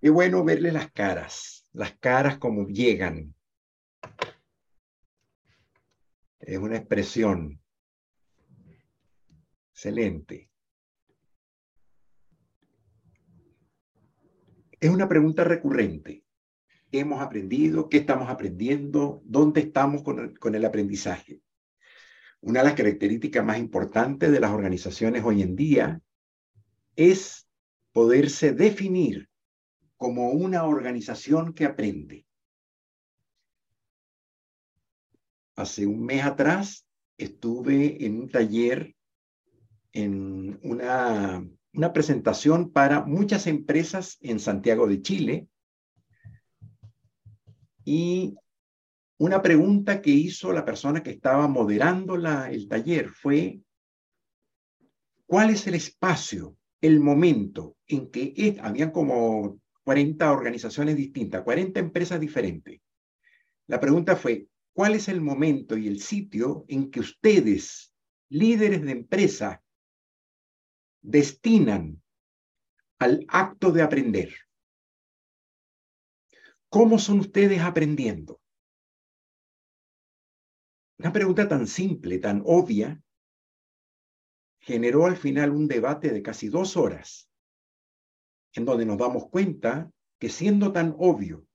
Es bueno verle las caras, las caras como llegan. Es una expresión. Excelente. Es una pregunta recurrente. ¿Qué hemos aprendido? ¿Qué estamos aprendiendo? ¿Dónde estamos con el, con el aprendizaje? Una de las características más importantes de las organizaciones hoy en día es poderse definir como una organización que aprende. Hace un mes atrás estuve en un taller, en una, una presentación para muchas empresas en Santiago de Chile y una pregunta que hizo la persona que estaba moderando la, el taller fue, ¿cuál es el espacio, el momento en que es, habían como 40 organizaciones distintas, 40 empresas diferentes? La pregunta fue, ¿cuál es el momento y el sitio en que ustedes, líderes de empresa, destinan al acto de aprender? ¿Cómo son ustedes aprendiendo? Una pregunta tan simple, tan obvia, generó al final un debate de casi dos horas, en donde nos damos cuenta que siendo tan obvio,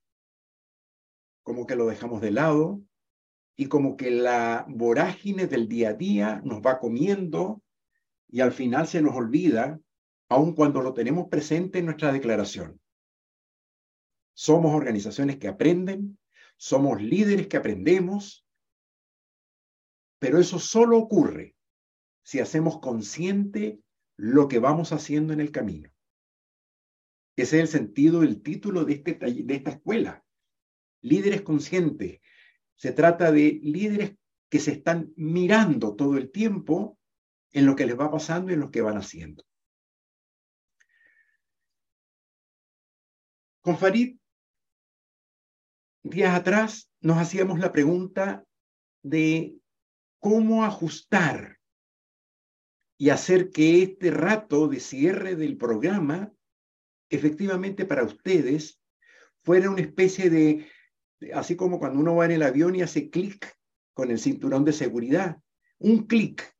como que lo dejamos de lado y como que la vorágine del día a día nos va comiendo y al final se nos olvida, aun cuando lo tenemos presente en nuestra declaración. Somos organizaciones que aprenden, somos líderes que aprendemos, pero eso solo ocurre si hacemos consciente lo que vamos haciendo en el camino. Ese es el sentido del título de, este, de esta escuela. Líderes conscientes. Se trata de líderes que se están mirando todo el tiempo en lo que les va pasando y en lo que van haciendo. Con Farid, días atrás, nos hacíamos la pregunta de cómo ajustar y hacer que este rato de cierre del programa, efectivamente para ustedes, fuera una especie de, así como cuando uno va en el avión y hace clic con el cinturón de seguridad, un clic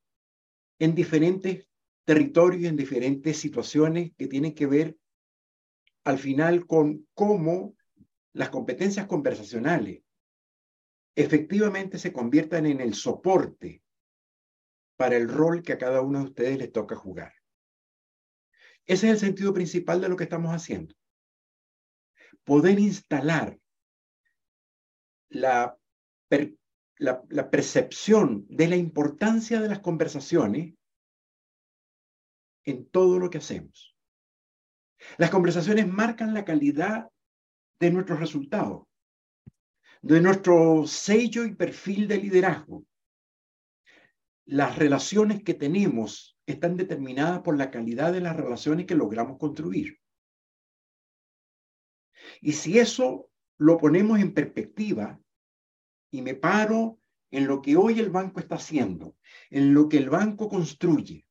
en diferentes territorios, en diferentes situaciones que tienen que ver al final con cómo las competencias conversacionales efectivamente se conviertan en el soporte para el rol que a cada uno de ustedes les toca jugar. Ese es el sentido principal de lo que estamos haciendo. Poder instalar la, la, percepción de la importancia de las conversaciones en todo lo que hacemos. Las conversaciones marcan la calidad de nuestros resultados de nuestro sello y perfil de liderazgo. Las relaciones que tenemos están determinadas por la calidad de las relaciones que logramos construir. Y si eso lo ponemos en perspectiva y me paro en lo que hoy el banco está haciendo, en lo que el banco construye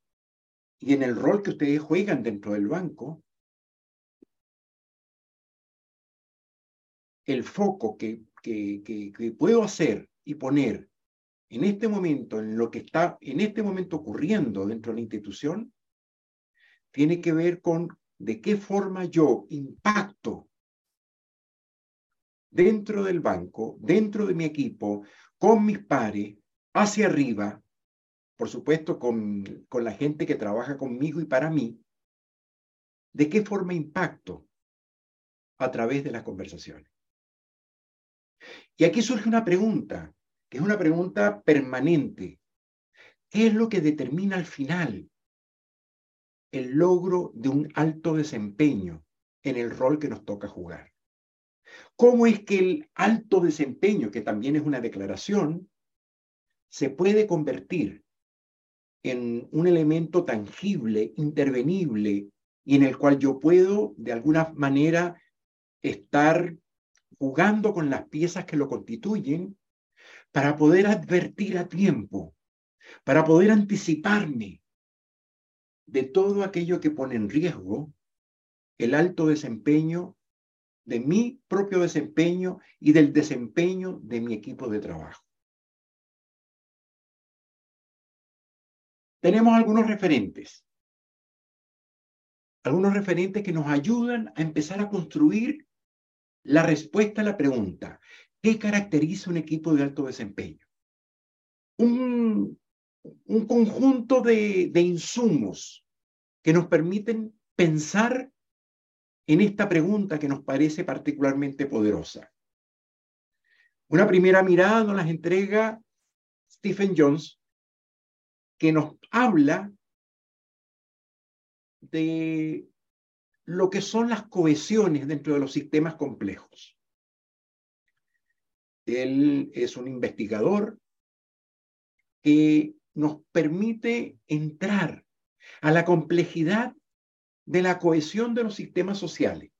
y en el rol que ustedes juegan dentro del banco, el foco que que, puedo hacer y poner en este momento, en lo que está en este momento ocurriendo dentro de la institución, tiene que ver con de qué forma yo impacto dentro del banco, dentro de mi equipo, con mis pares, hacia arriba, por supuesto con, con la gente que trabaja conmigo y para mí, de qué forma impacto a través de las conversaciones. Y aquí surge una pregunta, es una pregunta permanente. ¿Qué es lo que determina al final el logro de un alto desempeño en el rol que nos toca jugar? ¿Cómo es que el alto desempeño, que también es una declaración, se puede convertir en un elemento tangible, intervenible, y en el cual yo puedo, de alguna manera, estar jugando con las piezas que lo constituyen para poder advertir a tiempo, para poder anticiparme de todo aquello que pone en riesgo el alto desempeño de mi propio desempeño y del desempeño de mi equipo de trabajo. Tenemos algunos referentes, algunos referentes que nos ayudan a empezar a construir la respuesta a la pregunta, ¿qué caracteriza un equipo de alto desempeño? Un, un conjunto de, de insumos que nos permiten pensar en esta pregunta que nos parece particularmente poderosa. Una primera mirada nos las entrega Stephen Jones, que nos habla de lo que son las cohesiones dentro de los sistemas complejos. Él es un investigador que nos permite entrar a la complejidad de la cohesión de los sistemas sociales.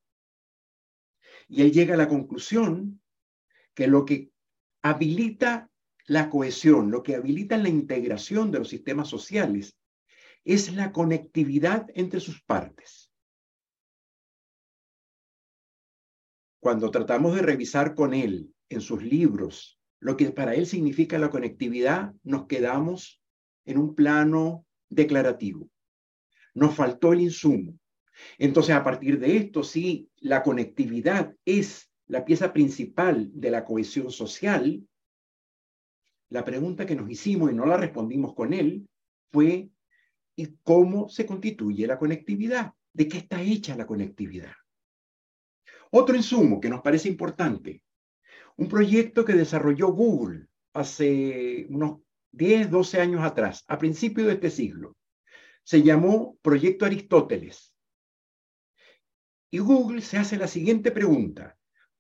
Y él llega a la conclusión que lo que habilita la cohesión, lo que habilita la integración de los sistemas sociales, es la conectividad entre sus partes. Cuando tratamos de revisar con él en sus libros lo que para él significa la conectividad, nos quedamos en un plano declarativo. Nos faltó el insumo. Entonces, a partir de esto, si la conectividad es la pieza principal de la cohesión social, la pregunta que nos hicimos y no la respondimos con él fue, ¿y cómo se constituye la conectividad? ¿De qué está hecha la conectividad? Otro insumo que nos parece importante, un proyecto que desarrolló Google hace unos 10, 12 años atrás, a principios de este siglo. Se llamó Proyecto Aristóteles. Y Google se hace la siguiente pregunta.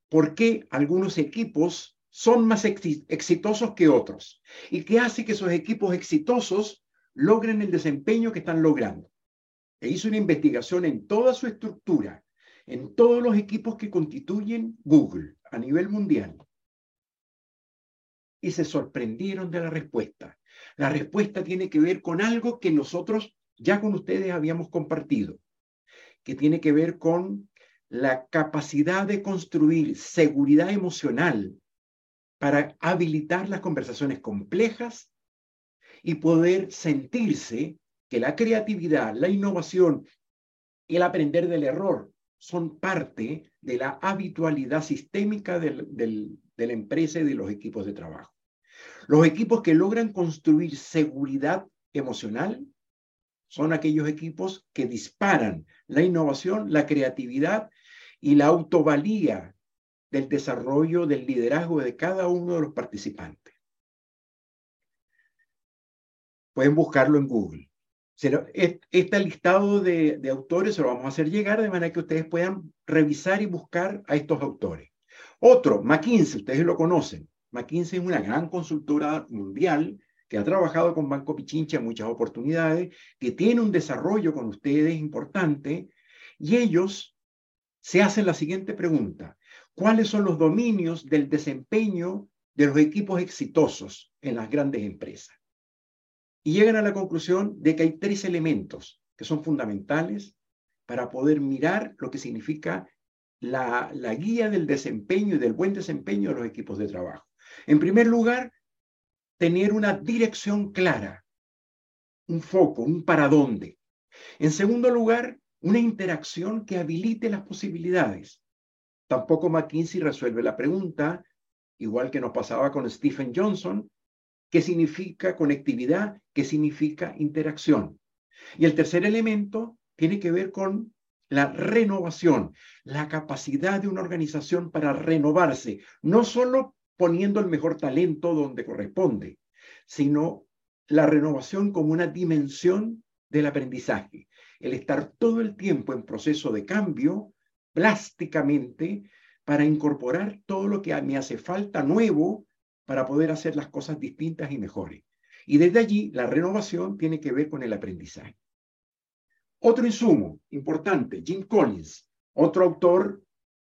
¿Por qué algunos equipos son más exitosos que otros? ¿Y qué hace que esos equipos exitosos logren el desempeño que están logrando? E hizo una investigación en toda su estructura, en todos los equipos que constituyen Google a nivel mundial y se sorprendieron de la respuesta. La respuesta tiene que ver con algo que nosotros ya con ustedes habíamos compartido, que tiene que ver con la capacidad de construir seguridad emocional para habilitar las conversaciones complejas y poder sentirse que la creatividad, la innovación el aprender del error son parte de la habitualidad sistémica de la empresa y de los equipos de trabajo. Los equipos que logran construir seguridad emocional son aquellos equipos que disparan la innovación, la creatividad y la autovalía del desarrollo del liderazgo de cada uno de los participantes. Pueden buscarlo en Google. Este listado de, autores se lo vamos a hacer llegar de manera que ustedes puedan revisar y buscar a estos autores. Otro, McKinsey, ustedes lo conocen. McKinsey es una gran consultora mundial que ha trabajado con Banco Pichincha en muchas oportunidades, que tiene un desarrollo con ustedes importante, y ellos se hacen la siguiente pregunta. ¿Cuáles son los dominios del desempeño de los equipos exitosos en las grandes empresas? Y llegan a la conclusión de que hay tres elementos que son fundamentales para poder mirar lo que significa la, la guía del desempeño y del buen desempeño de los equipos de trabajo. En primer lugar, tener una dirección clara, un foco, un para dónde. En segundo lugar, una interacción que habilite las posibilidades. Tampoco McKinsey resuelve la pregunta, igual que nos pasaba con Stephen Johnson, ¿qué significa conectividad? ¿Qué significa interacción? Y el tercer elemento tiene que ver con la renovación, la capacidad de una organización para renovarse, no solo poniendo el mejor talento donde corresponde, sino la renovación como una dimensión del aprendizaje, el estar todo el tiempo en proceso de cambio plásticamente para incorporar todo lo que me hace falta nuevo para poder hacer las cosas distintas y mejores. Y desde allí la renovación tiene que ver con el aprendizaje. Otro insumo importante, Jim Collins, otro autor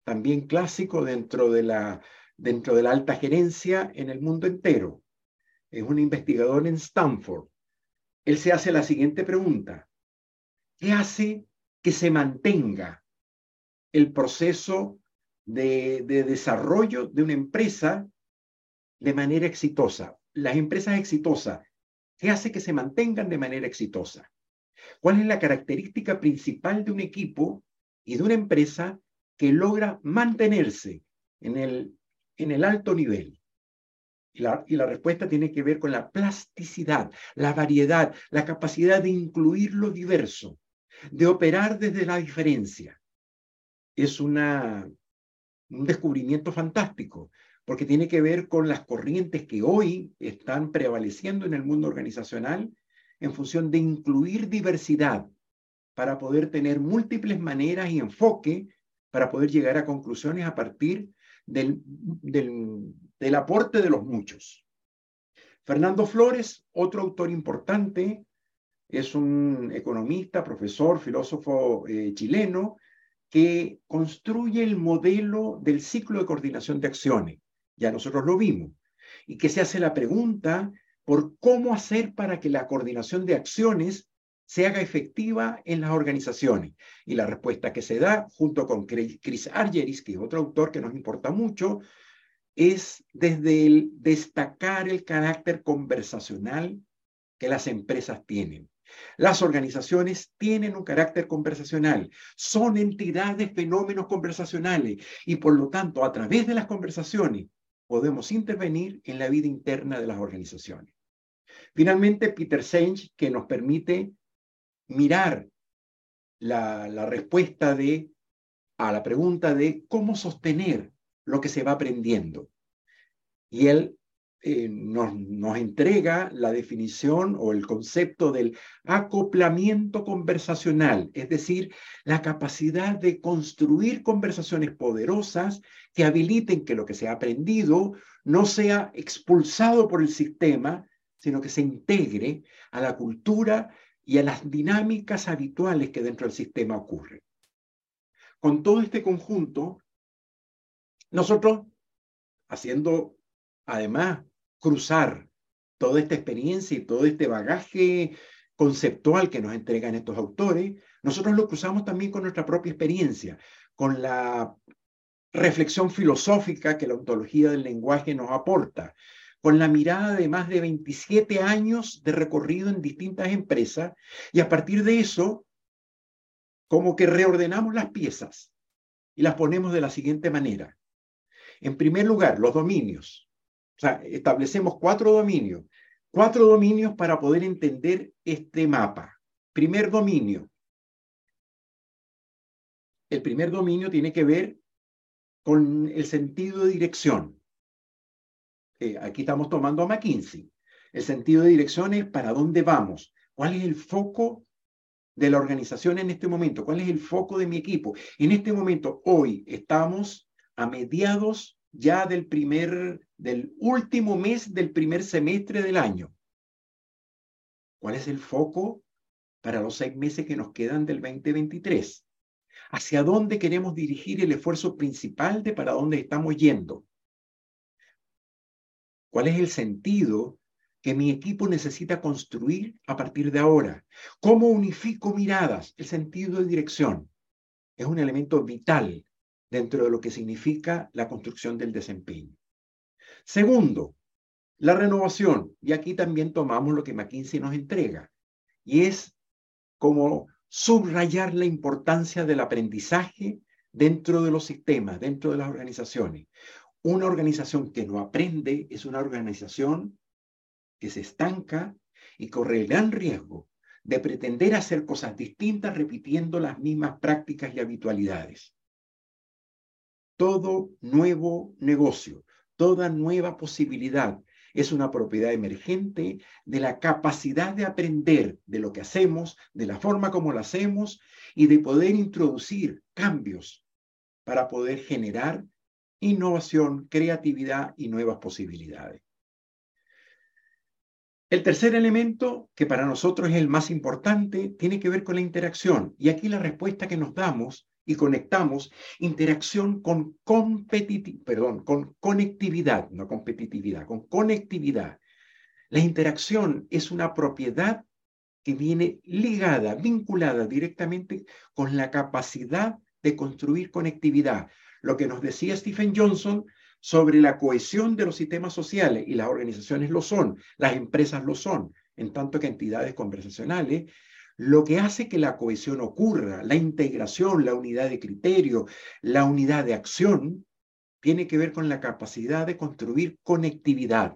también clásico dentro de la dentro de la alta gerencia en el mundo entero. Es un investigador en Stanford. Él se hace la siguiente pregunta. ¿Qué hace que se mantenga el proceso de, de desarrollo de una empresa de manera exitosa. Las empresas exitosas, ¿qué hace que se mantengan de manera exitosa? ¿Cuál es la característica principal de un equipo y de una empresa que logra mantenerse en el, en el alto nivel? Y la, y la, respuesta tiene que ver con la plasticidad, la variedad, la capacidad de incluir lo diverso, de operar desde la diferencia. Es una, un descubrimiento fantástico, porque tiene que ver con las corrientes que hoy están prevaleciendo en el mundo organizacional en función de incluir diversidad para poder tener múltiples maneras y enfoque para poder llegar a conclusiones a partir del, aporte de los muchos. Fernando Flores, otro autor importante, es un economista, profesor, filósofo eh, chileno, que construye el modelo del ciclo de coordinación de acciones. Ya nosotros lo vimos. Y que se hace la pregunta por cómo hacer para que la coordinación de acciones se haga efectiva en las organizaciones. Y la respuesta que se da, junto con Chris Argeris, que es otro autor que nos importa mucho, es desde el destacar el carácter conversacional que las empresas tienen. Las organizaciones tienen un carácter conversacional, son entidades, fenómenos conversacionales y por lo tanto a través de las conversaciones podemos intervenir en la vida interna de las organizaciones. Finalmente, Peter Senge, que nos permite mirar la, la respuesta de, a la pregunta de cómo sostener lo que se va aprendiendo. Y él eh, nos, nos, entrega la definición o el concepto del acoplamiento conversacional, es decir, la capacidad de construir conversaciones poderosas que habiliten que lo que se ha aprendido no sea expulsado por el sistema, sino que se integre a la cultura y a las dinámicas habituales que dentro del sistema ocurren. Con todo este conjunto, nosotros, haciendo además cruzar toda esta experiencia y todo este bagaje conceptual que nos entregan estos autores, nosotros lo cruzamos también con nuestra propia experiencia, con la reflexión filosófica que la ontología del lenguaje nos aporta, con la mirada de más de 27 años de recorrido en distintas empresas y a partir de eso, como que reordenamos las piezas y las ponemos de la siguiente manera. En primer lugar, los dominios. O sea, establecemos cuatro dominios, cuatro dominios para poder entender este mapa. Primer dominio. El primer dominio tiene que ver con el sentido de dirección. Eh, aquí estamos tomando a McKinsey. El sentido de dirección es para dónde vamos, cuál es el foco de la organización en este momento, cuál es el foco de mi equipo. En este momento, hoy, estamos a mediados ya del primer, del último mes del primer semestre del año. ¿Cuál es el foco para los seis meses que nos quedan del 2023? ¿Hacia dónde queremos dirigir el esfuerzo principal de para dónde estamos yendo? ¿Cuál es el sentido que mi equipo necesita construir a partir de ahora? ¿Cómo unifico miradas? El sentido de dirección es un elemento vital dentro de lo que significa la construcción del desempeño. Segundo, la renovación. Y aquí también tomamos lo que McKinsey nos entrega. Y es como subrayar la importancia del aprendizaje dentro de los sistemas, dentro de las organizaciones. Una organización que no aprende es una organización que se estanca y corre el gran riesgo de pretender hacer cosas distintas repitiendo las mismas prácticas y habitualidades todo nuevo negocio, toda nueva posibilidad es una propiedad emergente de la capacidad de aprender de lo que hacemos, de la forma como lo hacemos y de poder introducir cambios para poder generar innovación, creatividad y nuevas posibilidades. El tercer elemento, que para nosotros es el más importante, tiene que ver con la interacción. Y aquí la respuesta que nos damos y conectamos interacción con competitividad, perdón, con conectividad, no competitividad, con conectividad. La interacción es una propiedad que viene ligada, vinculada directamente con la capacidad de construir conectividad. Lo que nos decía Stephen Johnson sobre la cohesión de los sistemas sociales, y las organizaciones lo son, las empresas lo son, en tanto que entidades conversacionales, lo que hace que la cohesión ocurra, la integración, la unidad de criterio, la unidad de acción, tiene que ver con la capacidad de construir conectividad.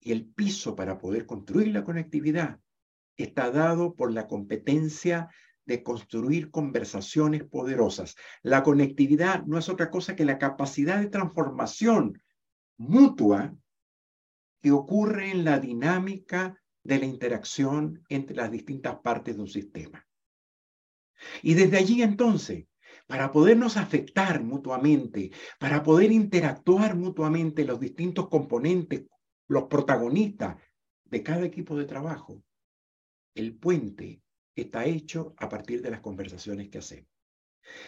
Y el piso para poder construir la conectividad está dado por la competencia de construir conversaciones poderosas. La conectividad no es otra cosa que la capacidad de transformación mutua que ocurre en la dinámica de la interacción entre las distintas partes de un sistema. Y desde allí entonces, para podernos afectar mutuamente, para poder interactuar mutuamente los distintos componentes, los protagonistas de cada equipo de trabajo, el puente está hecho a partir de las conversaciones que hacemos.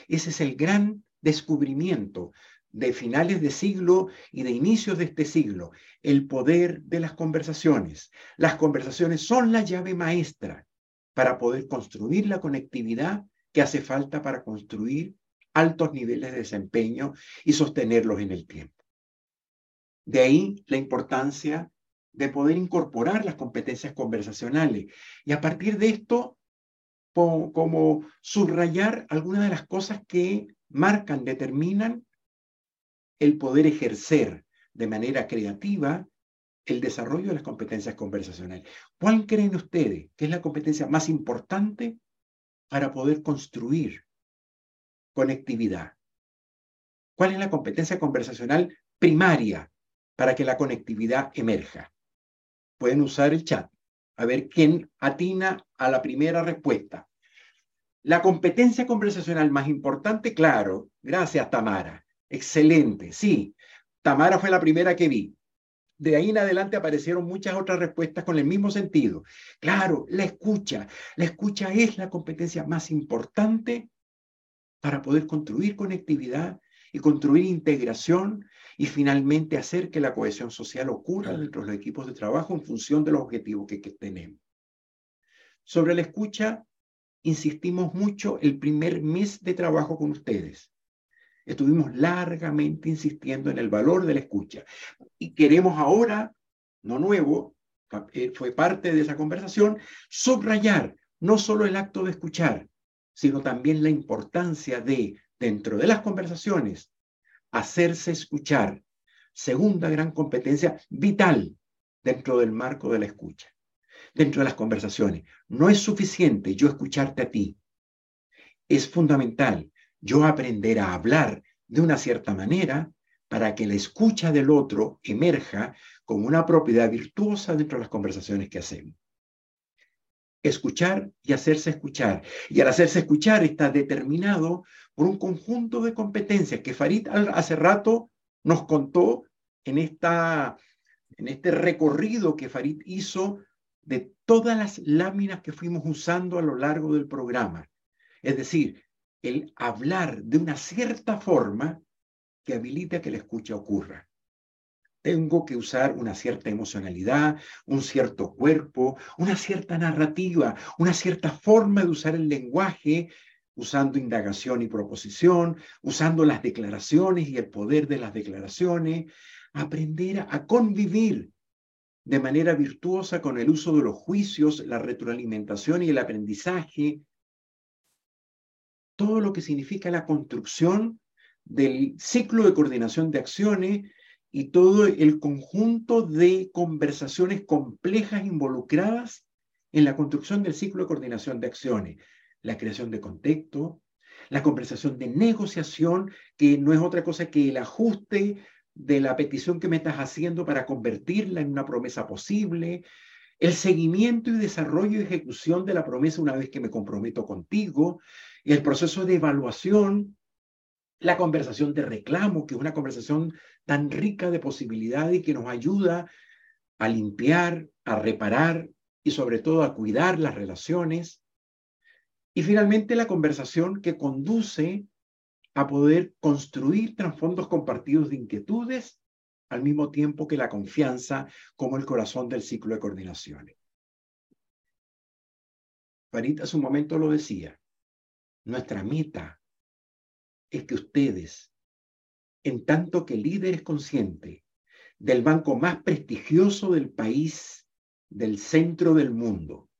Ese es el gran descubrimiento de finales de siglo y de inicios de este siglo, el poder de las conversaciones. Las conversaciones son la llave maestra para poder construir la conectividad que hace falta para construir altos niveles de desempeño y sostenerlos en el tiempo. De ahí la importancia de poder incorporar las competencias conversacionales y a partir de esto como subrayar algunas de las cosas que marcan, determinan el poder ejercer de manera creativa el desarrollo de las competencias conversacionales. ¿Cuál creen ustedes que es la competencia más importante para poder construir conectividad? ¿Cuál es la competencia conversacional primaria para que la conectividad emerja? Pueden usar el chat a ver quién atina a la primera respuesta. La competencia conversacional más importante, claro, gracias Tamara. Excelente, sí. Tamara fue la primera que vi. De ahí en adelante aparecieron muchas otras respuestas con el mismo sentido. Claro, la escucha. La escucha es la competencia más importante para poder construir conectividad y construir integración y finalmente hacer que la cohesión social ocurra dentro de los equipos de trabajo en función de los objetivos que, que tenemos. Sobre la escucha, insistimos mucho el primer mes de trabajo con ustedes. Estuvimos largamente insistiendo en el valor de la escucha. Y queremos ahora, no nuevo, eh, fue parte de esa conversación, subrayar no solo el acto de escuchar, sino también la importancia de, dentro de las conversaciones, hacerse escuchar. Segunda gran competencia vital dentro del marco de la escucha, dentro de las conversaciones. No es suficiente yo escucharte a ti. Es fundamental yo aprender a hablar de una cierta manera para que la escucha del otro emerja como una propiedad virtuosa dentro de las conversaciones que hacemos. Escuchar y hacerse escuchar. Y al hacerse escuchar está determinado por un conjunto de competencias que Farid hace rato nos contó en, esta, en este recorrido que Farid hizo de todas las láminas que fuimos usando a lo largo del programa. Es decir, el hablar de una cierta forma que habilita que la escucha ocurra. Tengo que usar una cierta emocionalidad, un cierto cuerpo, una cierta narrativa, una cierta forma de usar el lenguaje, usando indagación y proposición, usando las declaraciones y el poder de las declaraciones, aprender a convivir de manera virtuosa con el uso de los juicios, la retroalimentación y el aprendizaje, todo lo que significa la construcción del ciclo de coordinación de acciones y todo el conjunto de conversaciones complejas involucradas en la construcción del ciclo de coordinación de acciones, la creación de contexto, la conversación de negociación, que no es otra cosa que el ajuste de la petición que me estás haciendo para convertirla en una promesa posible, el seguimiento y desarrollo y ejecución de la promesa una vez que me comprometo contigo, el proceso de evaluación, la conversación de reclamo, que es una conversación tan rica de posibilidades y que nos ayuda a limpiar, a reparar y sobre todo a cuidar las relaciones. Y finalmente la conversación que conduce a poder construir trasfondos compartidos de inquietudes al mismo tiempo que la confianza como el corazón del ciclo de coordinaciones. Farid hace un momento lo decía, nuestra meta es que ustedes, en tanto que líderes conscientes del banco más prestigioso del país, del centro del mundo,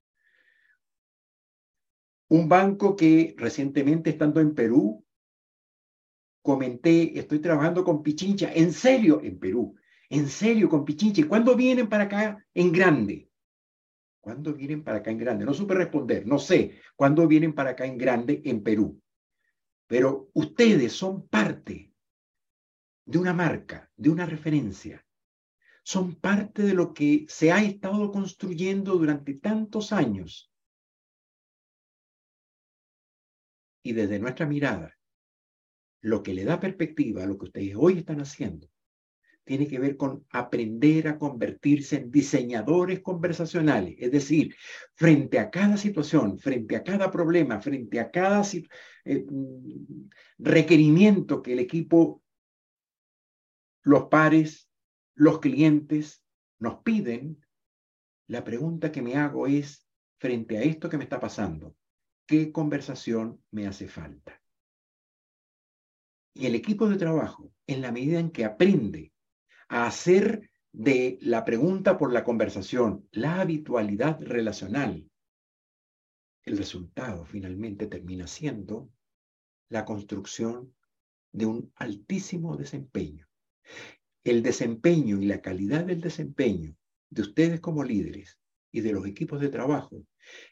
un banco que recientemente estando en Perú, comenté, estoy trabajando con Pichincha, en serio, en Perú, en serio con Pichincha. ¿Cuándo vienen para acá en grande? ¿Cuándo vienen para acá en grande? No supe responder, no sé cuándo vienen para acá en grande en Perú. Pero ustedes son parte de una marca, de una referencia. Son parte de lo que se ha estado construyendo durante tantos años. Y desde nuestra mirada, lo que le da perspectiva a lo que ustedes hoy están haciendo tiene que ver con aprender a convertirse en diseñadores conversacionales, es decir, frente a cada situación, frente a cada problema, frente a cada eh, mm, requerimiento que el equipo, los pares, los clientes nos piden, la pregunta que me hago es, frente a esto que me está pasando, ¿qué conversación me hace falta? Y el equipo de trabajo, en la medida en que aprende a hacer de la pregunta por la conversación la habitualidad relacional, el resultado finalmente termina siendo la construcción de un altísimo desempeño. El desempeño y la calidad del desempeño de ustedes como líderes y de los equipos de trabajo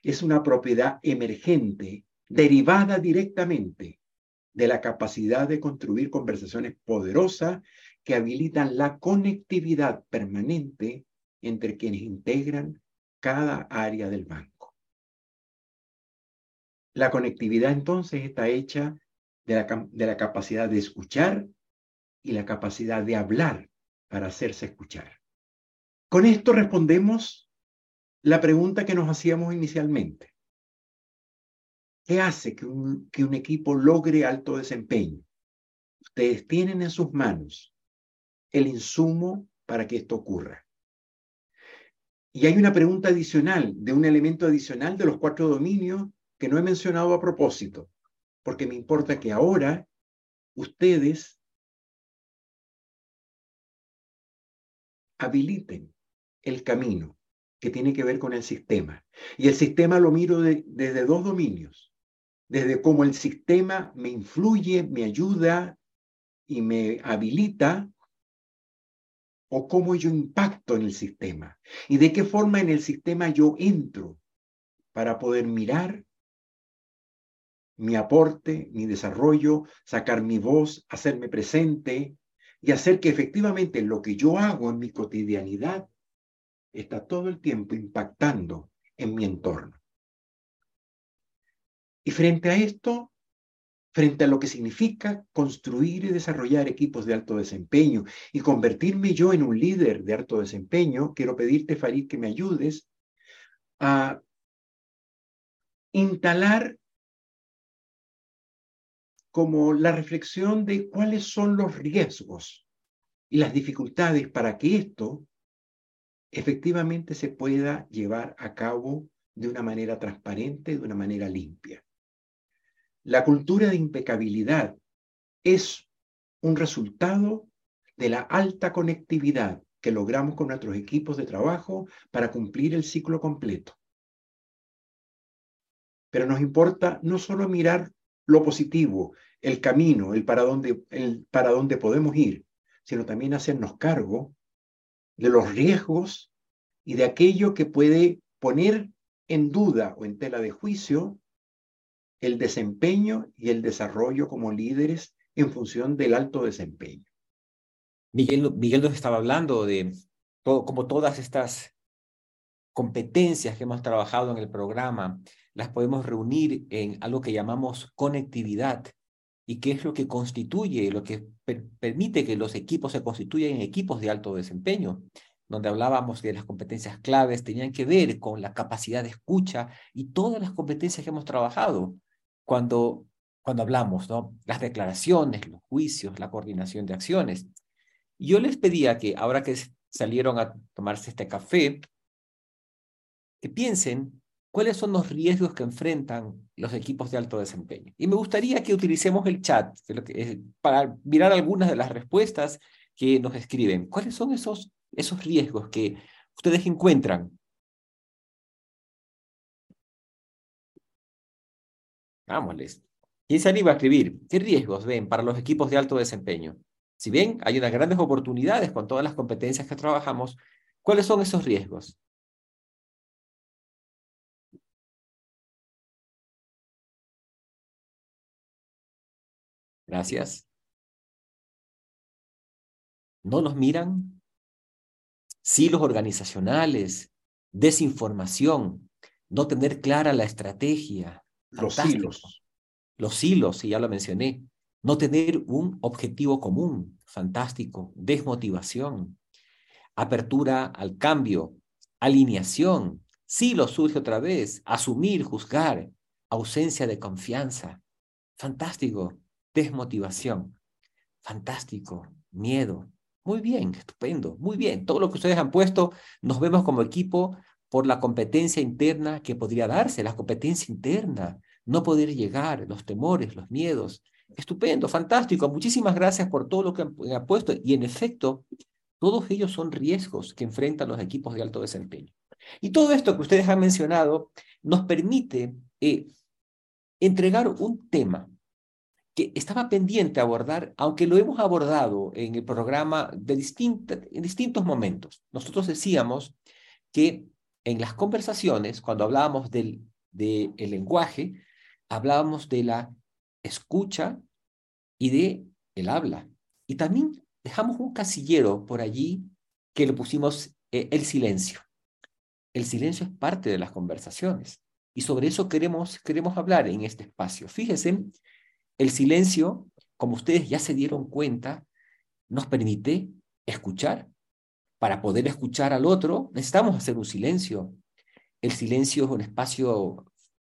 es una propiedad emergente derivada directamente de la capacidad de construir conversaciones poderosas que habilitan la conectividad permanente entre quienes integran cada área del banco. La conectividad entonces está hecha de la, capacidad de escuchar y la capacidad de hablar para hacerse escuchar. Con esto respondemos la pregunta que nos hacíamos inicialmente. ¿Qué hace que un, que un equipo logre alto desempeño? Ustedes tienen en sus manos el insumo para que esto ocurra. Y hay una pregunta adicional, de un elemento adicional de los cuatro dominios que no he mencionado a propósito, porque me importa que ahora ustedes habiliten el camino que tiene que ver con el sistema. Y el sistema lo miro desde dos dominios, desde cómo el sistema me influye, me ayuda y me habilita o cómo yo impacto en el sistema y de qué forma en el sistema yo entro para poder mirar mi aporte, mi desarrollo, sacar mi voz, hacerme presente y hacer que efectivamente lo que yo hago en mi cotidianidad está todo el tiempo impactando en mi entorno. Y frente a esto, frente a lo que significa construir y desarrollar equipos de alto desempeño y convertirme yo en un líder de alto desempeño, quiero pedirte, Farid, que me ayudes a instalar como la reflexión de cuáles son los riesgos y las dificultades para que esto efectivamente se pueda llevar a cabo de una manera transparente, de una manera limpia. La cultura de impecabilidad es un resultado de la alta conectividad que logramos con nuestros equipos de trabajo para cumplir el ciclo completo. Pero nos importa no solo mirar lo positivo, el camino, el para dónde, el para dónde podemos ir, sino también hacernos cargo de los riesgos y de aquello que puede poner en duda o en tela de juicio el desempeño y el desarrollo como líderes en función del alto desempeño. Miguel, Miguel nos estaba hablando de todo, como todas estas competencias que hemos trabajado en el programa, las podemos reunir en algo que llamamos conectividad y que es lo que constituye, lo que permite que los equipos se constituyan en equipos de alto desempeño donde hablábamos de las competencias claves, tenían que ver con la capacidad de escucha y todas las competencias que hemos trabajado cuando, cuando hablamos, ¿no? Las declaraciones, los juicios, la coordinación de acciones. Yo les pedía que ahora que salieron a tomarse este café, que piensen cuáles son los riesgos que enfrentan los equipos de alto desempeño. Y me gustaría que utilicemos el chat para mirar algunas de las respuestas que nos escriben. ¿Cuáles son esos, esos riesgos que ustedes encuentran? Vámonos. ¿Quién se anima a escribir? ¿Qué riesgos ven para los equipos de alto desempeño? Si bien hay unas grandes oportunidades con todas las competencias que trabajamos, ¿cuáles son esos riesgos? Gracias. ¿No nos miran? Silos organizacionales, desinformación, no tener clara la estrategia. Los silos. Los silos, sí, ya lo mencioné. No tener un objetivo común. Fantástico. Desmotivación. Apertura al cambio. Alineación. Silo surge otra vez. Asumir, juzgar. Ausencia de confianza. Fantástico desmotivación. Fantástico, miedo. Muy bien, estupendo, muy bien. Todo lo que ustedes han puesto, nos vemos como equipo por la competencia interna que podría darse, la competencia interna, no poder llegar, los temores, los miedos. Estupendo, fantástico. Muchísimas gracias por todo lo que han, puesto. Y en efecto, todos ellos son riesgos que enfrentan los equipos de alto desempeño. Y todo esto que ustedes han mencionado nos permite eh, entregar un tema que estaba pendiente abordar, aunque lo hemos abordado en el programa de en distintos momentos. Nosotros decíamos que en las conversaciones, cuando hablábamos del, lenguaje, hablábamos de la escucha y de el habla. Y también dejamos un casillero por allí que le pusimos eh, el silencio. El silencio es parte de las conversaciones. Y sobre eso queremos, queremos hablar en este espacio. Fíjense el silencio, como ustedes ya se dieron cuenta, nos permite escuchar. Para poder escuchar al otro, necesitamos hacer un silencio. El silencio es un espacio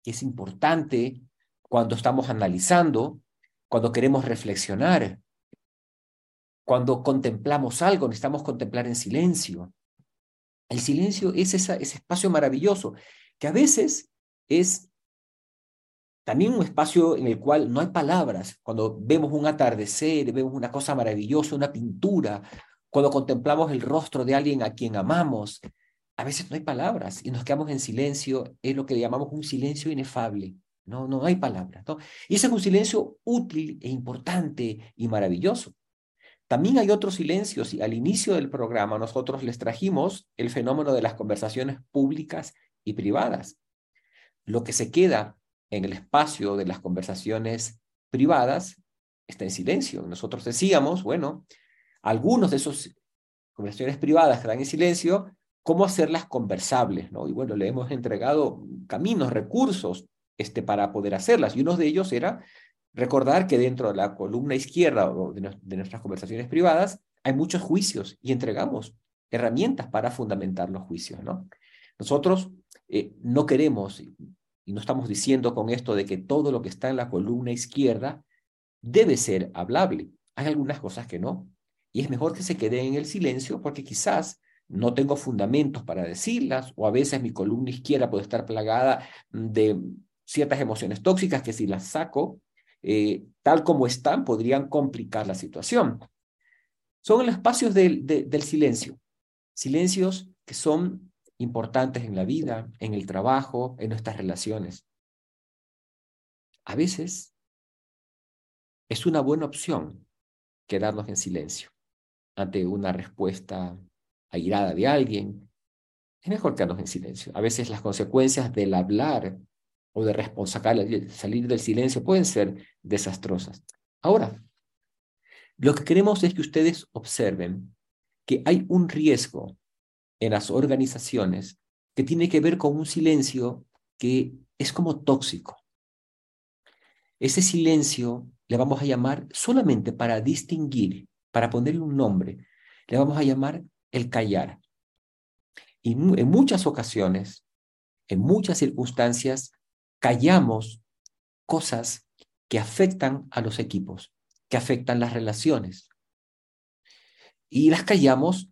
que es importante cuando estamos analizando, cuando queremos reflexionar, cuando contemplamos algo, necesitamos contemplar en silencio. El silencio es ese espacio maravilloso que a veces es también un espacio en el cual no hay palabras. Cuando vemos un atardecer, vemos una cosa maravillosa, una pintura, cuando contemplamos el rostro de alguien a quien amamos, a veces no hay palabras y nos quedamos en silencio, es lo que llamamos un silencio inefable. No, no hay palabras. ¿no? Y ese es un silencio útil e importante y maravilloso. También hay otros silencios y al inicio del programa nosotros les trajimos el fenómeno de las conversaciones públicas y privadas. Lo que se queda en el espacio de las conversaciones privadas está en silencio. Nosotros decíamos, bueno, algunos de esos conversaciones privadas que están en silencio, cómo hacerlas conversables, ¿no? Y bueno, le hemos entregado caminos, recursos este, para poder hacerlas. Y uno de ellos era recordar que dentro de la columna izquierda de, de nuestras conversaciones privadas hay muchos juicios y entregamos herramientas para fundamentar los juicios, ¿no? Nosotros eh, no queremos y no estamos diciendo con esto de que todo lo que está en la columna izquierda debe ser hablable. Hay algunas cosas que no. Y es mejor que se quede en el silencio porque quizás no tengo fundamentos para decirlas o a veces mi columna izquierda puede estar plagada de ciertas emociones tóxicas que si las saco eh, tal como están podrían complicar la situación. Son los espacios del, del silencio. Silencios que son importantes en la vida, en el trabajo, en nuestras relaciones. A veces es una buena opción quedarnos en silencio ante una respuesta airada de alguien. Es mejor quedarnos en silencio. A veces las consecuencias del hablar o de salir del silencio pueden ser desastrosas. Ahora, lo que queremos es que ustedes observen que hay un riesgo en las organizaciones que tiene que ver con un silencio que es como tóxico. Ese silencio le vamos a llamar solamente para distinguir, para ponerle un nombre, le vamos a llamar el callar. Y en muchas ocasiones, en muchas circunstancias, callamos cosas que afectan a los equipos, que afectan las relaciones. Y las callamos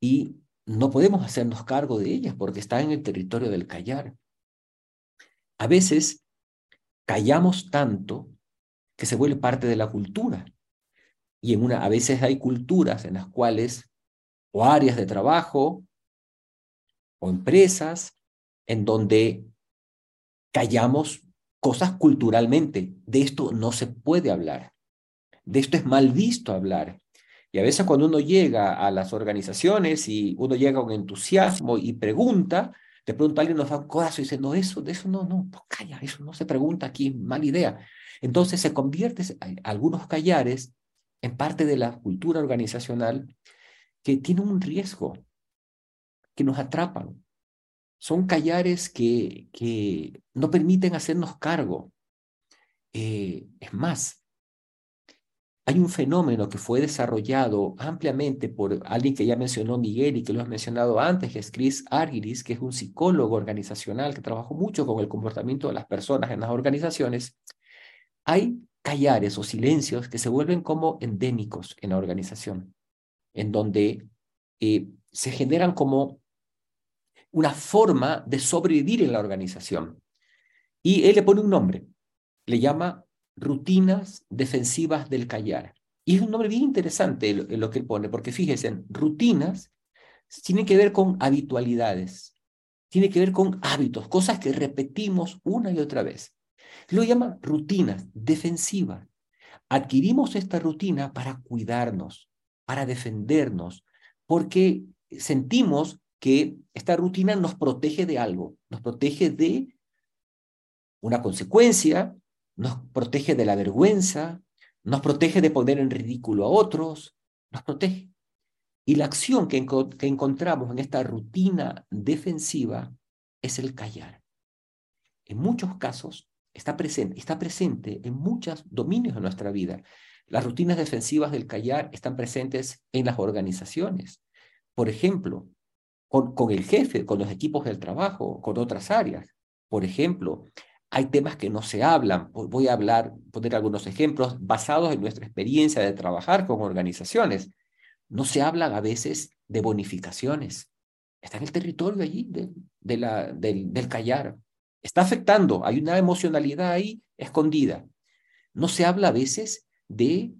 y no podemos hacernos cargo de ellas porque están en el territorio del callar. A veces callamos tanto que se vuelve parte de la cultura. Y en una, a veces hay culturas en las cuales, o áreas de trabajo, o empresas, en donde callamos cosas culturalmente. De esto no se puede hablar. De esto es mal visto hablar. Y a veces cuando uno llega a las organizaciones y uno llega con entusiasmo y pregunta, de pronto alguien nos da un codazo y dice, no, eso, de eso no, no, no, calla, eso no se pregunta aquí, mala idea. Entonces se convierte algunos callares en parte de la cultura organizacional que tienen un riesgo, que nos atrapan. Son callares que, que no permiten hacernos cargo. Eh, es más, hay un fenómeno que fue desarrollado ampliamente por alguien que ya mencionó Miguel y que lo has mencionado antes, que es Chris Argyris, que es un psicólogo organizacional que trabajó mucho con el comportamiento de las personas en las organizaciones. Hay callares o silencios que se vuelven como endémicos en la organización, en donde eh, se generan como una forma de sobrevivir en la organización. Y él le pone un nombre, le llama rutinas defensivas del callar. Y es un nombre bien interesante lo, que él pone, porque fíjense, rutinas tienen que ver con habitualidades, tiene que ver con hábitos, cosas que repetimos una y otra vez. Lo llama rutinas defensivas. Adquirimos esta rutina para cuidarnos, para defendernos, porque sentimos que esta rutina nos protege de algo, nos protege de una consecuencia, nos protege de la vergüenza, nos protege de poner en ridículo a otros, nos protege. Y la acción que encontramos en esta rutina defensiva es el callar. En muchos casos está presente, está presente en muchos dominios de nuestra vida. Las rutinas defensivas del callar están presentes en las organizaciones. Por ejemplo, con, el jefe, con los equipos del trabajo, con otras áreas. Por ejemplo, hay temas que no se hablan. Voy a hablar, poner algunos ejemplos basados en nuestra experiencia de trabajar con organizaciones. No se habla a veces de bonificaciones. Está en el territorio allí de, la, del, del callar. Está afectando, hay una emocionalidad ahí escondida. No se habla a veces de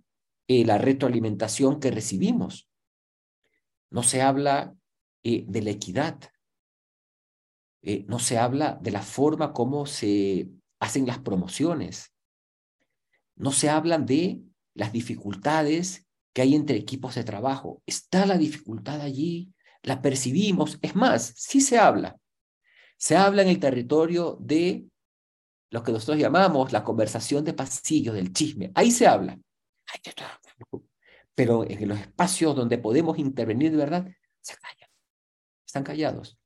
eh, la retroalimentación que recibimos. No se habla eh, de la equidad. Eh, no se habla de la forma como se hacen las promociones. No se hablan de las dificultades que hay entre equipos de trabajo. Está la dificultad allí, la percibimos. Es más, sí se habla. Se habla en el territorio de lo que nosotros llamamos la conversación de pasillo, del chisme. Ahí se habla. Pero en los espacios donde podemos intervenir de verdad, se callan. Están callados.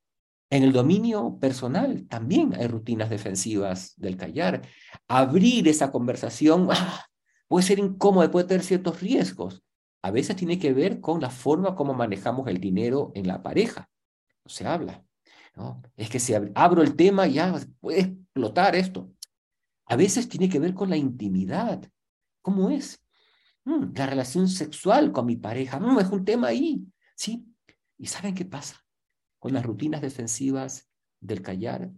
En el dominio personal también hay rutinas defensivas del callar. Abrir esa conversación ¡ah! puede ser incómodo, puede tener ciertos riesgos. A veces tiene que ver con la forma como manejamos el dinero en la pareja. No se habla. Es que si abro el tema ya puede explotar esto. A veces tiene que ver con la intimidad. ¿Cómo es? Mm, la relación sexual con mi pareja. No, mm, es un tema ahí. ¿Sí? ¿Y saben qué pasa? con las rutinas defensivas del callar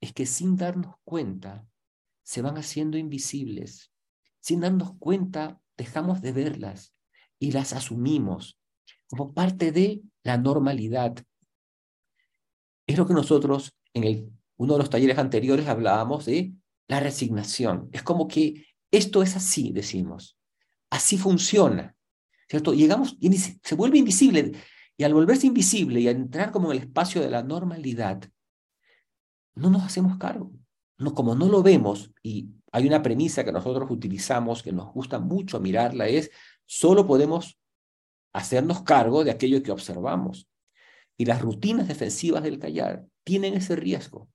es que sin darnos cuenta se van haciendo invisibles. Sin darnos cuenta dejamos de verlas y las asumimos como parte de la normalidad. Es lo que nosotros en uno de los talleres anteriores hablábamos de la resignación. Es como que esto es así, decimos. Así funciona. ¿Cierto? Llegamos y se vuelve invisible. Y al volverse invisible y a entrar como en el espacio de la normalidad, no nos hacemos cargo. No, como no lo vemos, y hay una premisa que nosotros utilizamos, que nos gusta mucho mirarla, es solo podemos hacernos cargo de aquello que observamos. Y las rutinas defensivas del callar tienen ese riesgo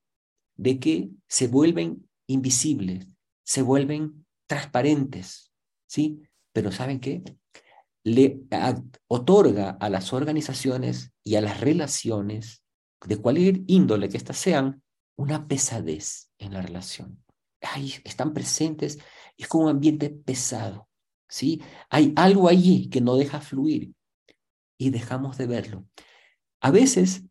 de que se vuelven invisibles, se vuelven transparentes, ¿sí? Pero ¿saben qué? le otorga a las organizaciones y a las relaciones, de cualquier índole que éstas sean, una pesadez en la relación. Ahí están presentes, es como un ambiente pesado, ¿sí? Hay algo allí que no deja fluir y dejamos de verlo. A veces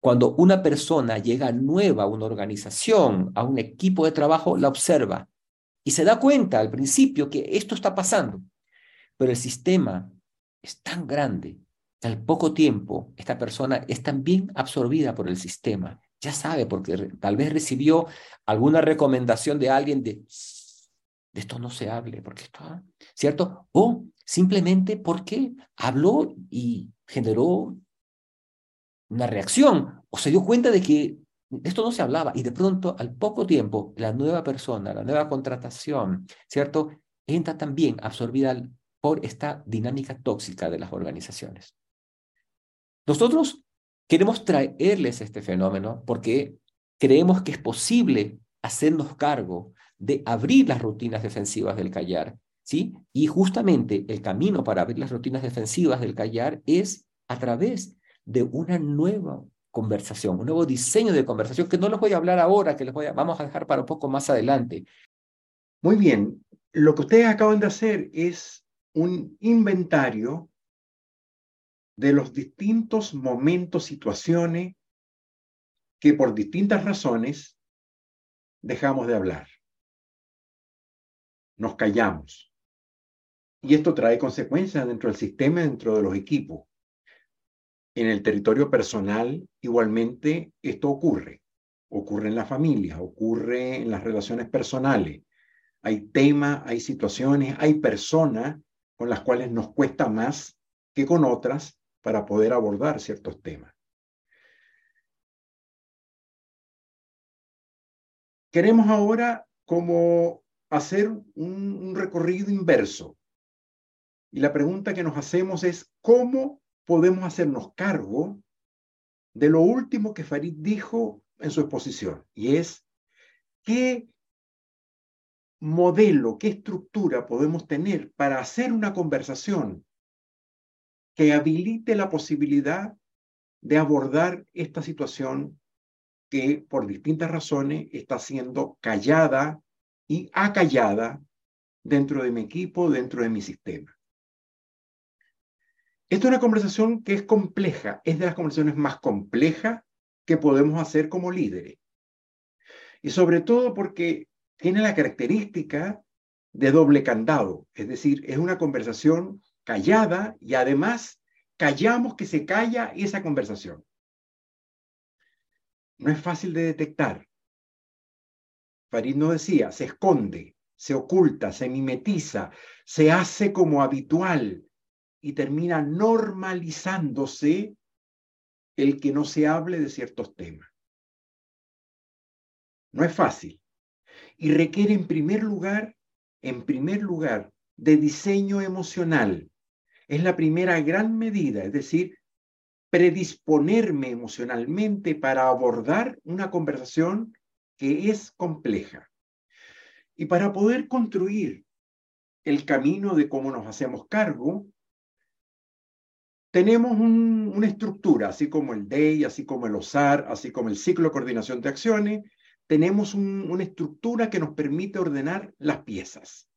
Cuando una persona llega nueva a una organización, a un equipo de trabajo, la observa y se da cuenta al principio que esto está pasando. Pero el sistema es tan grande que al poco tiempo esta persona es también absorbida por el sistema. Ya sabe, porque tal vez recibió alguna recomendación de alguien de, de esto no se hable, porque esto, ah", ¿cierto? O simplemente porque habló y generó una reacción o se dio cuenta de que esto no se hablaba y de pronto al poco tiempo la nueva persona, la nueva contratación, ¿cierto? Entra también absorbida por esta dinámica tóxica de las organizaciones. Nosotros queremos traerles este fenómeno porque creemos que es posible hacernos cargo de abrir las rutinas defensivas del callar, ¿sí? Y justamente el camino para abrir las rutinas defensivas del callar es a través de una nueva conversación, un nuevo diseño de conversación que no les voy a hablar ahora, que les voy a, vamos a dejar para un poco más adelante. Muy bien, lo que ustedes acaban de hacer es un inventario de los distintos momentos, situaciones que por distintas razones dejamos de hablar. Nos callamos. Y esto trae consecuencias dentro del sistema, dentro de los equipos en el territorio personal, igualmente esto ocurre. Ocurre en la familia, ocurre en las relaciones personales. Hay temas, hay situaciones, hay personas con las cuales nos cuesta más que con otras para poder abordar ciertos temas. Queremos ahora como hacer un, un recorrido inverso. Y la pregunta que nos hacemos es, ¿cómo podemos hacernos cargo de lo último que Farid dijo en su exposición, y es qué modelo, qué estructura podemos tener para hacer una conversación que habilite la posibilidad de abordar esta situación que por distintas razones está siendo callada y acallada dentro de mi equipo, dentro de mi sistema. Esta es una conversación que es compleja, es de las conversaciones más complejas que podemos hacer como líderes. Y sobre todo porque tiene la característica de doble candado, es decir, es una conversación callada y además callamos que se calla esa conversación. No es fácil de detectar. Farid no decía, se esconde, se oculta, se mimetiza, se hace como habitual, y termina normalizándose el que no se hable de ciertos temas. No es fácil y requiere en primer lugar, en primer lugar, de diseño emocional. Es la primera gran medida, es decir, predisponerme emocionalmente para abordar una conversación que es compleja. Y para poder construir el camino de cómo nos hacemos cargo, tenemos una estructura, así como el DEI, así como el OSAR, así como el ciclo de coordinación de acciones, tenemos una estructura que nos permite ordenar las piezas.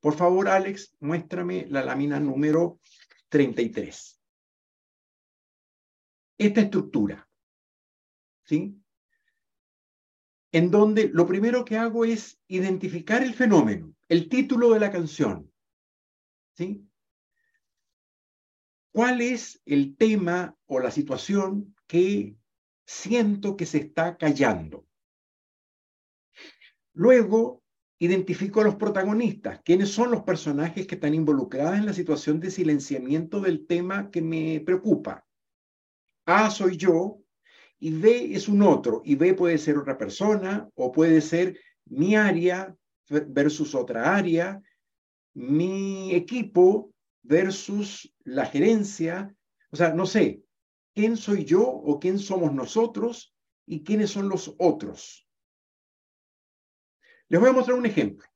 Por favor, Alex, muéstrame la lámina número 33. Esta estructura, ¿sí? En donde lo primero que hago es identificar el fenómeno, el título de la canción, ¿sí? ¿Cuál es el tema o la situación que siento que se está callando? Luego, identifico a los protagonistas. ¿Quiénes son los personajes que están involucrados en la situación de silenciamiento del tema que me preocupa? A soy yo y B es un otro. Y B puede ser otra persona o puede ser mi área versus otra área, mi equipo versus la gerencia. O sea, no sé, ¿quién soy yo o quién somos nosotros y quiénes son los otros? Les voy a mostrar un ejemplo.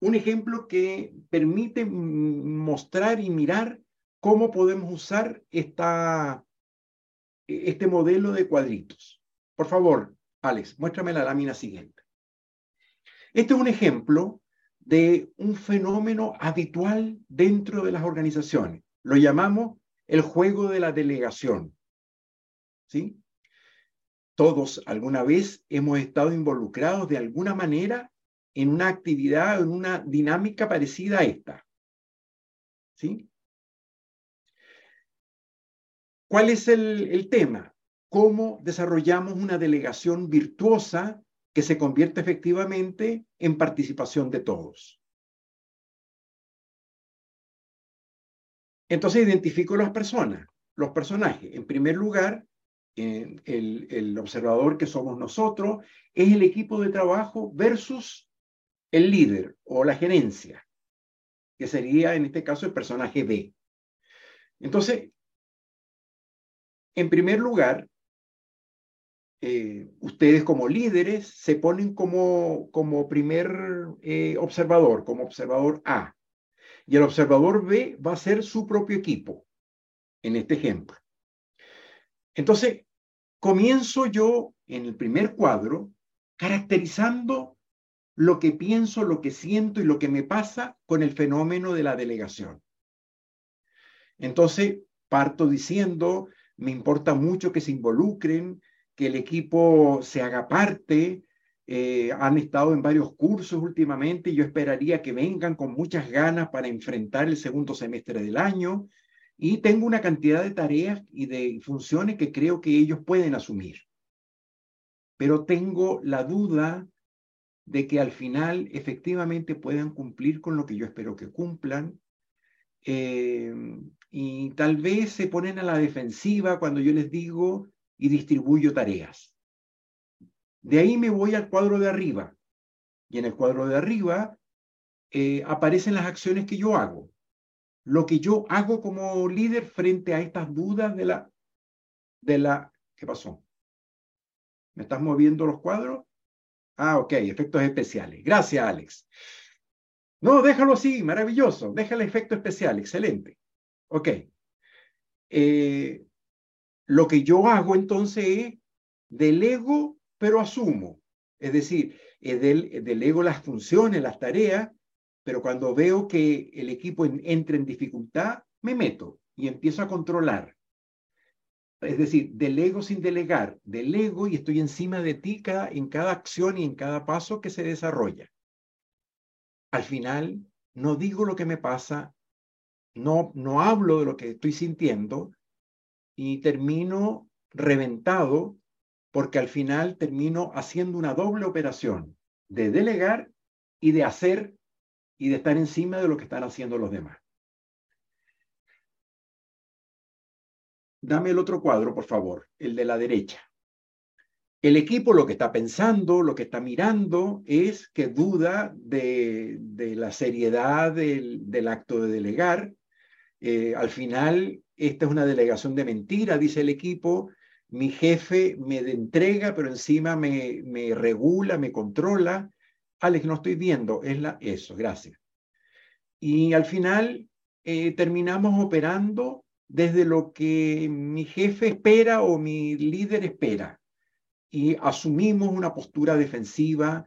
Un ejemplo que permite mostrar y mirar cómo podemos usar esta, este modelo de cuadritos. Por favor, Alex, muéstrame la lámina siguiente. Este es un ejemplo de un fenómeno habitual dentro de las organizaciones. Lo llamamos el juego de la delegación. ¿Sí? todos alguna vez hemos estado involucrados de alguna manera en una actividad, en una dinámica parecida a esta. ¿Sí? ¿Cuál es el, el tema? ¿Cómo desarrollamos una delegación virtuosa que se convierte efectivamente en participación de todos? Entonces identifico las personas, los personajes. En primer lugar, el, el, observador que somos nosotros es el equipo de trabajo versus el líder o la gerencia, que sería en este caso el personaje B. Entonces, en primer lugar, eh, ustedes como líderes se ponen como, como primer eh, observador, como observador A. Y el observador B va a ser su propio equipo, en este ejemplo. Entonces, comienzo yo en el primer cuadro caracterizando lo que pienso, lo que siento y lo que me pasa con el fenómeno de la delegación. Entonces, parto diciendo, me importa mucho que se involucren, que el equipo se haga parte, eh, han estado en varios cursos últimamente y yo esperaría que vengan con muchas ganas para enfrentar el segundo semestre del año. Y tengo una cantidad de tareas y de funciones que creo que ellos pueden asumir. Pero tengo la duda de que al final efectivamente puedan cumplir con lo que yo espero que cumplan. Eh, y tal vez se ponen a la defensiva cuando yo les digo y distribuyo tareas. De ahí me voy al cuadro de arriba. Y en el cuadro de arriba eh, aparecen las acciones que yo hago. Lo que yo hago como líder frente a estas dudas de la... De la ¿Qué pasó? ¿Me estás moviendo los cuadros? Ah, ok, efectos especiales. Gracias, Alex. No, déjalo así, maravilloso. Déjale efecto especial, excelente. Ok. Eh, lo que yo hago entonces es delego pero asumo. Es decir, delego las funciones, las tareas, pero cuando veo que el equipo entra en dificultad, me meto y empiezo a controlar. Es decir, delego sin delegar, delego y estoy encima de ti en cada acción y en cada paso que se desarrolla. Al final, no digo lo que me pasa, no, no hablo de lo que estoy sintiendo y termino reventado porque al final termino haciendo una doble operación de delegar y de hacer y de estar encima de lo que están haciendo los demás. Dame el otro cuadro, por favor, el de la derecha. El equipo lo que está pensando, lo que está mirando es que duda de, la seriedad del, acto de delegar. Eh, al final, esta es una delegación de mentira, dice el equipo, mi jefe me entrega, pero encima me, regula, me controla. Alex, no estoy viendo, es la, eso, gracias. Y al final eh, terminamos operando desde lo que mi jefe espera o mi líder espera. Y asumimos una postura defensiva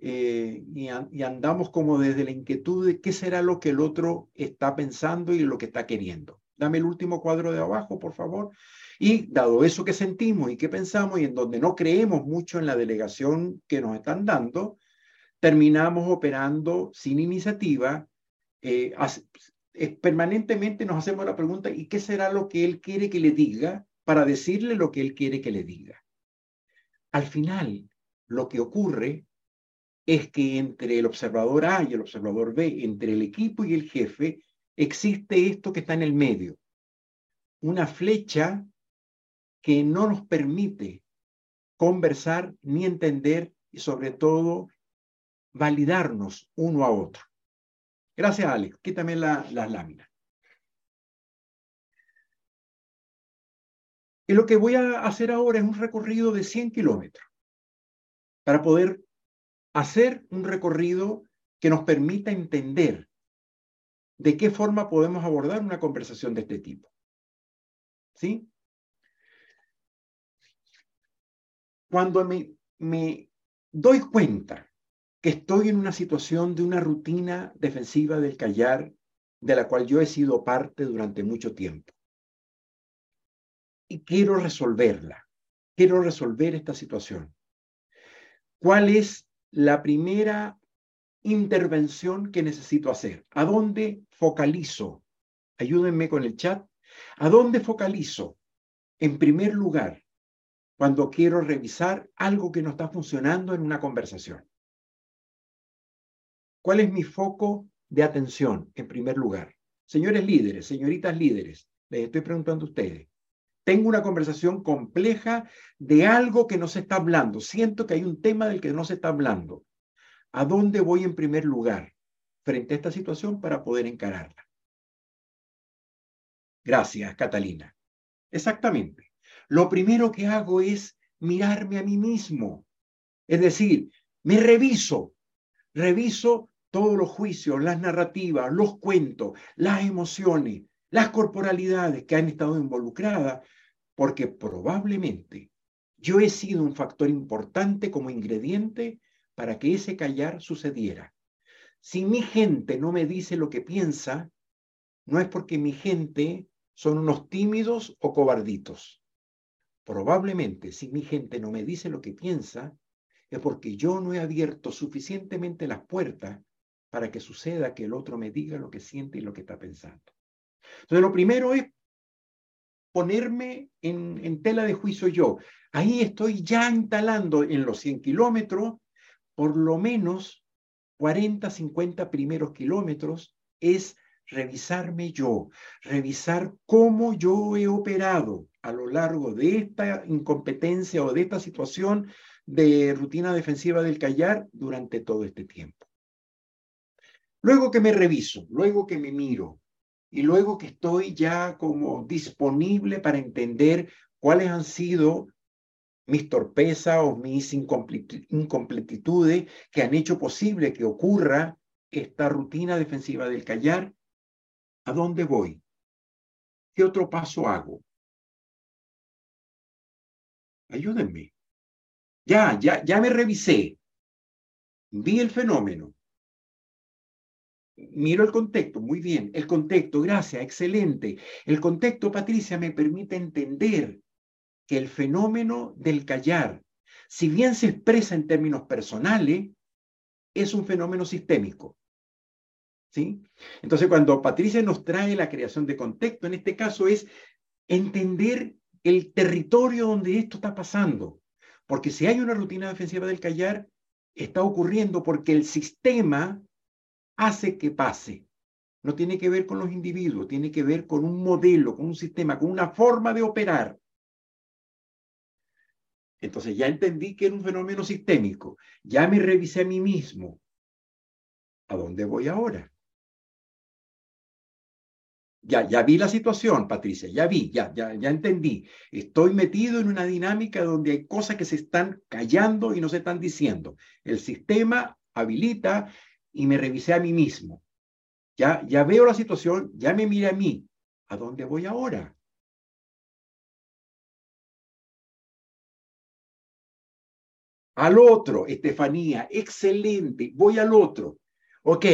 eh, y, andamos como desde la inquietud de qué será lo que el otro está pensando y lo que está queriendo. Dame el último cuadro de abajo, por favor. Y dado eso que sentimos y que pensamos y en donde no creemos mucho en la delegación que nos están dando, terminamos operando sin iniciativa. Eh, permanentemente nos hacemos la pregunta, ¿y qué será lo que él quiere que le diga para decirle lo que él quiere que le diga? Al final, lo que ocurre es que entre el observador A y el observador B, entre el equipo y el jefe, existe esto que está en el medio, una flecha que no nos permite conversar ni entender y sobre todo validarnos uno a otro. Gracias, Alex. Quítame las láminas. Y lo que voy a hacer ahora es un recorrido de 100 kilómetros para poder hacer un recorrido que nos permita entender de qué forma podemos abordar una conversación de este tipo. ¿Sí? Cuando me, me doy cuenta que estoy en una situación de una rutina defensiva del callar de la cual yo he sido parte durante mucho tiempo y quiero resolverla quiero resolver esta situación. ¿Cuál es la primera intervención que necesito hacer? ¿A dónde focalizo? Ayúdenme con el chat. ¿A dónde focalizo? En primer lugar, cuando quiero revisar algo que no está funcionando en una conversación. ¿Cuál es mi foco de atención en primer lugar? Señores líderes, señoritas líderes, les estoy preguntando a ustedes. Tengo una conversación compleja de algo que no se está hablando. Siento que hay un tema del que no se está hablando. ¿A dónde voy en primer lugar frente a esta situación para poder encararla? Gracias, Catalina. Exactamente. Lo primero que hago es mirarme a mí mismo. Es decir, me reviso, reviso todos los juicios, las narrativas, los cuentos, las emociones, las corporalidades que han estado involucradas, porque probablemente yo he sido un factor importante como ingrediente para que ese callar sucediera. Si mi gente no me dice lo que piensa, no es porque mi gente son unos tímidos o cobarditos. Probablemente si mi gente no me dice lo que piensa, es porque yo no he abierto suficientemente las puertas para que suceda que el otro me diga lo que siente y lo que está pensando. Entonces, lo primero es ponerme en, tela de juicio yo. Ahí estoy ya instalando en los 100 kilómetros, por lo menos 40, 50 primeros kilómetros, es revisarme yo, revisar cómo yo he operado a lo largo de esta incompetencia o de esta situación de rutina defensiva del callar durante todo este tiempo. Luego que me reviso, luego que me miro y luego que estoy ya como disponible para entender cuáles han sido mis torpezas o mis incompletitudes que han hecho posible que ocurra esta rutina defensiva del callar, ¿a dónde voy? ¿Qué otro paso hago? Ayúdenme. Ya, ya, ya me revisé. Vi el fenómeno miro el contexto, muy bien, el contexto, gracias, excelente. El contexto, Patricia, me permite entender que el fenómeno del callar, si bien se expresa en términos personales, es un fenómeno sistémico. ¿Sí? Entonces, cuando Patricia nos trae la creación de contexto, en este caso es entender el territorio donde esto está pasando. Porque si hay una rutina defensiva del callar, está ocurriendo porque el sistema hace que pase. No tiene que ver con los individuos, tiene que ver con un modelo, con un sistema, con una forma de operar. Entonces ya entendí que era un fenómeno sistémico. Ya me revisé a mí mismo. ¿A dónde voy ahora? Ya, ya vi la situación, Patricia, ya vi, ya, ya, ya entendí. Estoy metido en una dinámica donde hay cosas que se están callando y no se están diciendo. El sistema habilita y me revisé a mí mismo. Ya, ya veo la situación, ya me miré a mí. ¿A dónde voy ahora? Al otro, Estefanía, excelente, voy al otro. Ok,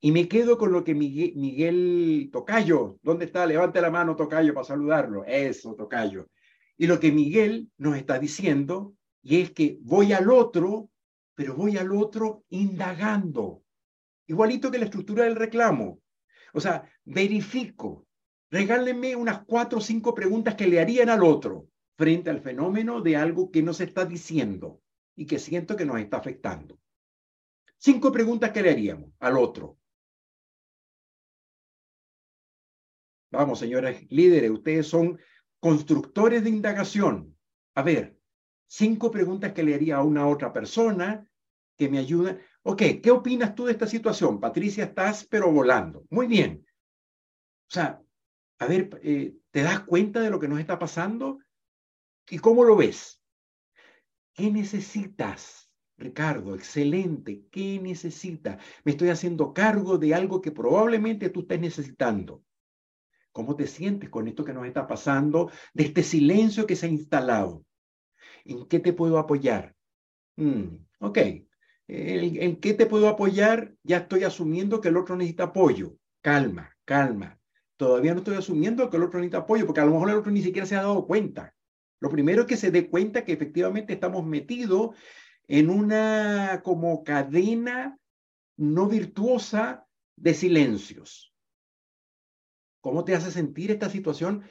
y me quedo con lo que Miguel, Miguel Tocayo, ¿dónde está? Levante la mano, Tocayo, para saludarlo. Eso, Tocayo. Y lo que Miguel nos está diciendo, y es que voy al otro pero voy al otro indagando. Igualito que la estructura del reclamo. O sea, verifico. Regálenme unas cuatro o cinco preguntas que le harían al otro frente al fenómeno de algo que no se está diciendo y que siento que nos está afectando. Cinco preguntas que le haríamos al otro. Vamos, señores líderes, ustedes son constructores de indagación. A ver, cinco preguntas que le haría a una otra persona que me ayudan. Ok, ¿qué opinas tú de esta situación? Patricia, estás pero volando. Muy bien. O sea, a ver, eh, ¿te das cuenta de lo que nos está pasando? ¿Y cómo lo ves? ¿Qué necesitas, Ricardo? Excelente. ¿Qué necesitas? Me estoy haciendo cargo de algo que probablemente tú estés necesitando. ¿Cómo te sientes con esto que nos está pasando, de este silencio que se ha instalado? ¿En qué te puedo apoyar? Mm, ok. ¿En, qué te puedo apoyar? Ya estoy asumiendo que el otro necesita apoyo. Calma, calma. Todavía no estoy asumiendo que el otro necesita apoyo, porque a lo mejor el otro ni siquiera se ha dado cuenta. Lo primero es que se dé cuenta que efectivamente estamos metidos en una como cadena no virtuosa de silencios. ¿Cómo te hace sentir esta situación?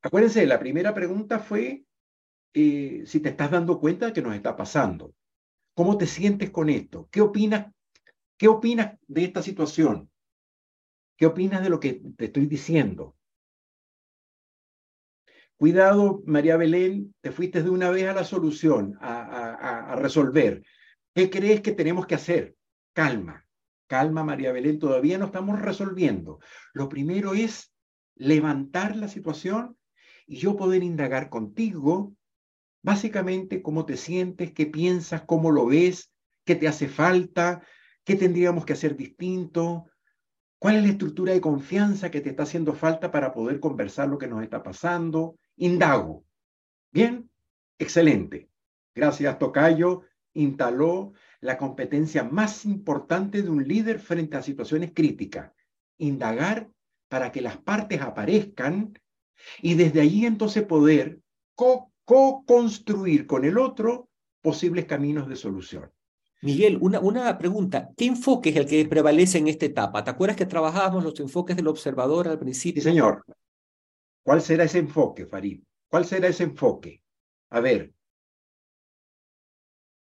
Acuérdense, la primera pregunta fue eh, si te estás dando cuenta de que nos está pasando. ¿Cómo te sientes con esto? ¿Qué opinas? ¿Qué opinas de esta situación? ¿Qué opinas de lo que te estoy diciendo? Cuidado, María Belén, te fuiste de una vez a la solución, a, a resolver. ¿Qué crees que tenemos que hacer? Calma, calma, María Belén, todavía no estamos resolviendo. Lo primero es levantar la situación y yo poder indagar contigo básicamente cómo te sientes, qué piensas, cómo lo ves, qué te hace falta, qué tendríamos que hacer distinto, cuál es la estructura de confianza que te está haciendo falta para poder conversar lo que nos está pasando. Indago. Bien, excelente. Gracias, Tocayo. Instaló la competencia más importante de un líder frente a situaciones críticas. Indagar para que las partes aparezcan y desde allí entonces poder co-construir con el otro posibles caminos de solución. Miguel, una, una pregunta. ¿Qué enfoque es el que prevalece en esta etapa? ¿Te acuerdas que trabajábamos los enfoques del observador al principio? Sí, señor. ¿Cuál será ese enfoque, Farid? ¿Cuál será ese enfoque? A ver.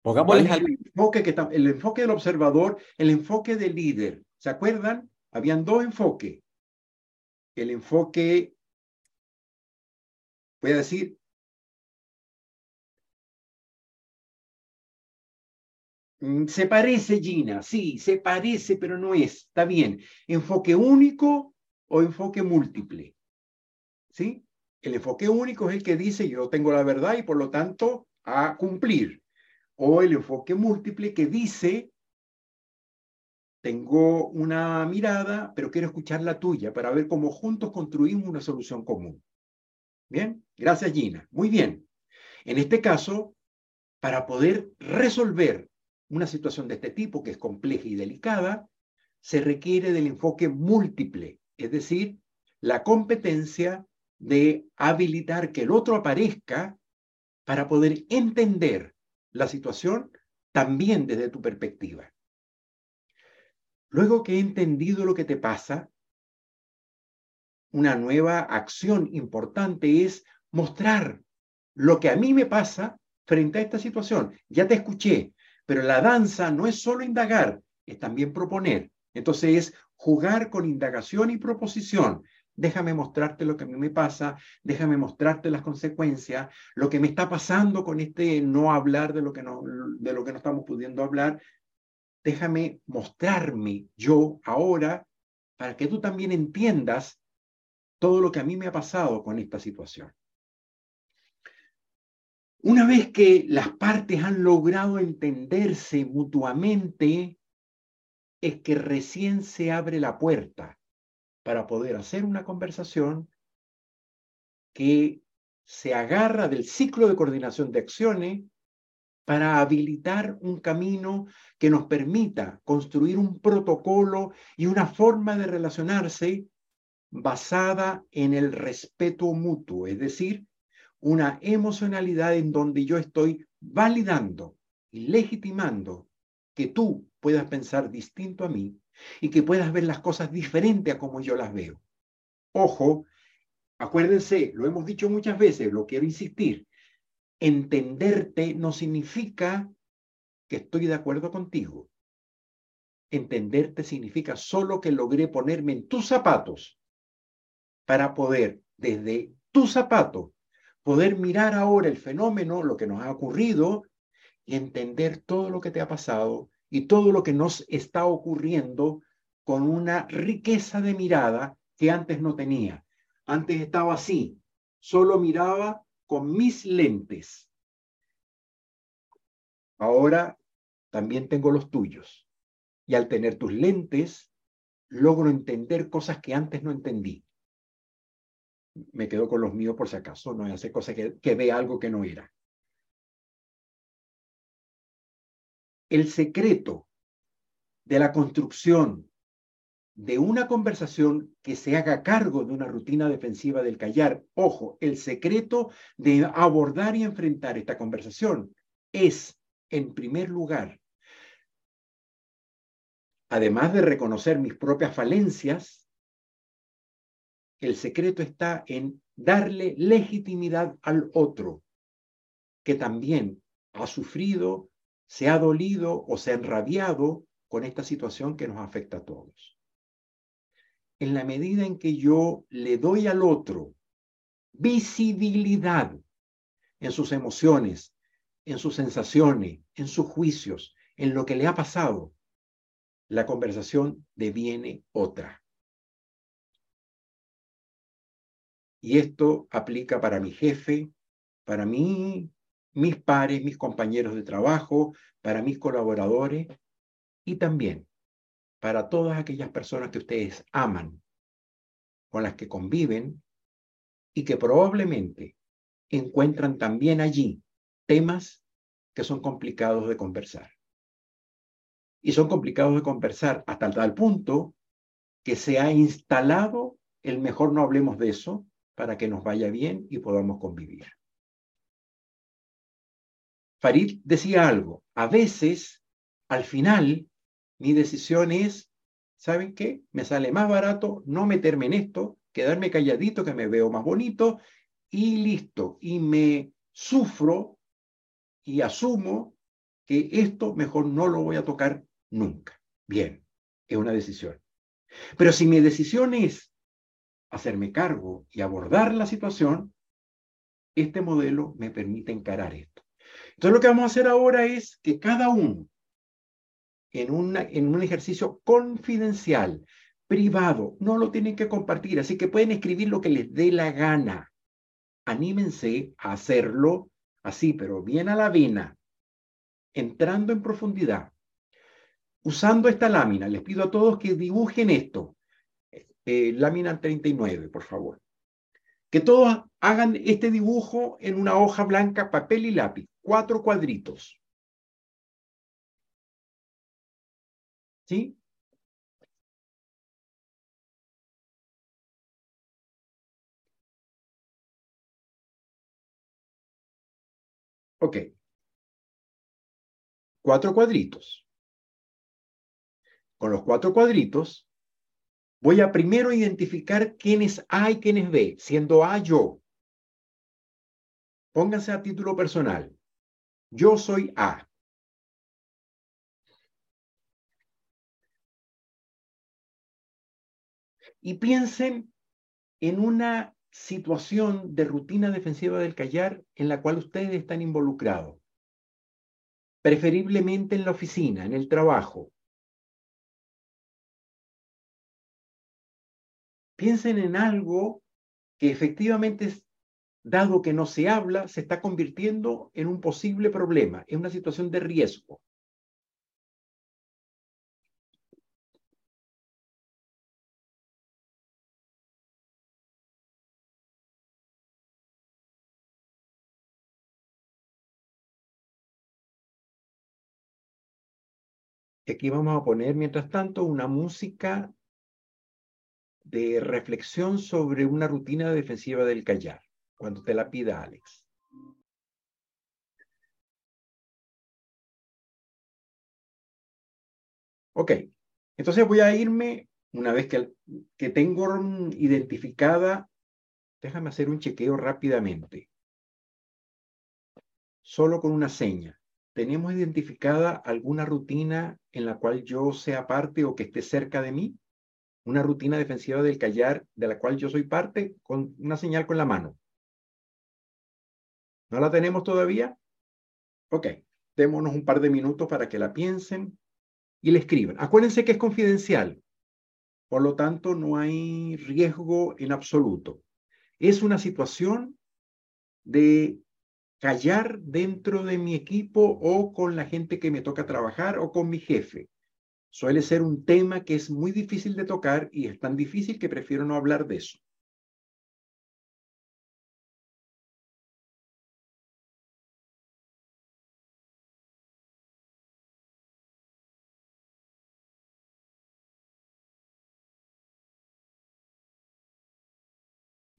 Pongámosle el, enfoque que el enfoque del observador, el enfoque del líder. ¿Se acuerdan? Habían dos enfoques. El enfoque, voy a decir, Se parece, Gina, sí, se parece, pero no es. Está bien. Enfoque único o enfoque múltiple. ¿Sí? El enfoque único es el que dice yo tengo la verdad y por lo tanto a cumplir. O el enfoque múltiple que dice tengo una mirada, pero quiero escuchar la tuya para ver cómo juntos construimos una solución común. Bien, gracias Gina. Muy bien. En este caso, para poder resolver una situación de este tipo, que es compleja y delicada, se requiere del enfoque múltiple, es decir, la competencia de habilitar que el otro aparezca para poder entender la situación también desde tu perspectiva. Luego que he entendido lo que te pasa, una nueva acción importante es mostrar lo que a mí me pasa frente a esta situación. Ya te escuché, pero la danza no es solo indagar, es también proponer. Entonces es jugar con indagación y proposición. Déjame mostrarte lo que a mí me pasa, déjame mostrarte las consecuencias, lo que me está pasando con este no hablar de lo que no, de lo que no estamos pudiendo hablar, déjame mostrarme yo ahora para que tú también entiendas todo lo que a mí me ha pasado con esta situación. Una vez que las partes han logrado entenderse mutuamente, es que recién se abre la puerta para poder hacer una conversación que se agarra del ciclo de coordinación de acciones para habilitar un camino que nos permita construir un protocolo y una forma de relacionarse basada en el respeto mutuo, es decir, una emocionalidad en donde yo estoy validando y legitimando que tú puedas pensar distinto a mí y que puedas ver las cosas diferente a como yo las veo. Ojo, acuérdense, lo hemos dicho muchas veces, lo quiero insistir, Entenderte no significa que estoy de acuerdo contigo. Entenderte significa solo que logré ponerme en tus zapatos para poder, desde tu zapato, poder mirar ahora el fenómeno, lo que nos ha ocurrido, y entender todo lo que te ha pasado y todo lo que nos está ocurriendo con una riqueza de mirada que antes no tenía. Antes estaba así, solo miraba con mis lentes. Ahora también tengo los tuyos. Y al tener tus lentes, logro entender cosas que antes no entendí. Me quedo con los míos por si acaso, no hace cosas que, que ve algo que no era. El secreto de la construcción de una conversación que se haga cargo de una rutina defensiva del callar. Ojo, el secreto de abordar y enfrentar esta conversación es, en primer lugar, además de reconocer mis propias falencias, el secreto está en darle legitimidad al otro, que también ha sufrido, se ha dolido o se ha enrabiado con esta situación que nos afecta a todos. En la medida en que yo le doy al otro visibilidad en sus emociones, en sus sensaciones, en sus juicios, en lo que le ha pasado, la conversación deviene otra. Y esto aplica para mi jefe, para mí, mis pares, mis compañeros de trabajo, para mis colaboradores y también para todas aquellas personas que ustedes aman, con las que conviven y que probablemente encuentran también allí temas que son complicados de conversar. Y son complicados de conversar hasta tal punto que se ha instalado el mejor no hablemos de eso para que nos vaya bien y podamos convivir. Farid decía algo, a veces, al final, mi decisión es, ¿saben qué? Me sale más barato no meterme en esto, quedarme calladito que me veo más bonito y listo. Y me sufro y asumo que esto mejor no lo voy a tocar nunca. Bien, es una decisión. Pero si mi decisión es hacerme cargo y abordar la situación, este modelo me permite encarar esto. Entonces lo que vamos a hacer ahora es que cada uno en, en un ejercicio confidencial, privado, no lo tienen que compartir, así que pueden escribir lo que les dé la gana. Anímense a hacerlo así, pero bien a la vena, entrando en profundidad. Usando esta lámina, les pido a todos que dibujen esto. Eh, lámina 39, por favor. Que todos hagan este dibujo en una hoja blanca, papel y lápiz, cuatro cuadritos. ¿Sí? Ok. Cuatro cuadritos. Con los cuatro cuadritos, voy a primero identificar quiénes A y quiénes B, siendo A yo. Pónganse a título personal. Yo soy A. y piensen en una situación de rutina defensiva del callar en la cual ustedes están involucrados, preferiblemente en la oficina, en el trabajo. Piensen en algo que efectivamente, dado que no se habla, se está convirtiendo en un posible problema, en una situación de riesgo. aquí vamos a poner, mientras tanto, una música de reflexión sobre una rutina defensiva del callar, cuando te la pida Alex. Ok, entonces voy a irme, una vez que, que tengo identificada, déjame hacer un chequeo rápidamente, solo con una seña. ¿Tenemos identificada alguna rutina en la cual yo sea parte o que esté cerca de mí? Una rutina defensiva del callar de la cual yo soy parte con una señal con la mano. ¿No la tenemos todavía? Ok, démonos un par de minutos para que la piensen y le escriban. Acuérdense que es confidencial, por lo tanto no hay riesgo en absoluto. Es una situación de callar dentro de mi equipo o con la gente que me toca trabajar o con mi jefe suele ser un tema que es muy difícil de tocar y es tan difícil que prefiero no hablar de eso.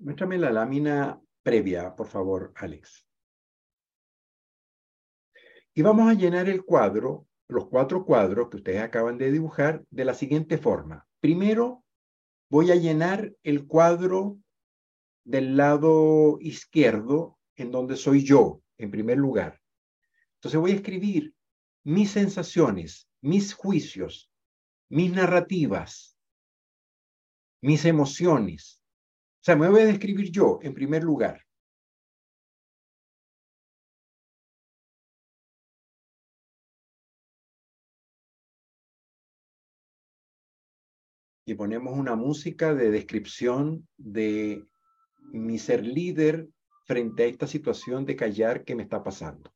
Muéstrame la lámina previa, por favor, Alex. Y vamos a llenar el cuadro los cuatro cuadros que ustedes acaban de dibujar, de la siguiente forma. Primero, voy a llenar el cuadro del lado izquierdo, en donde soy yo, en primer lugar. Entonces voy a escribir mis sensaciones, mis juicios, mis narrativas, mis emociones. O sea, me voy a describir yo en primer lugar. Y ponemos una música de descripción de mi ser líder frente a esta situación de callar que me está pasando.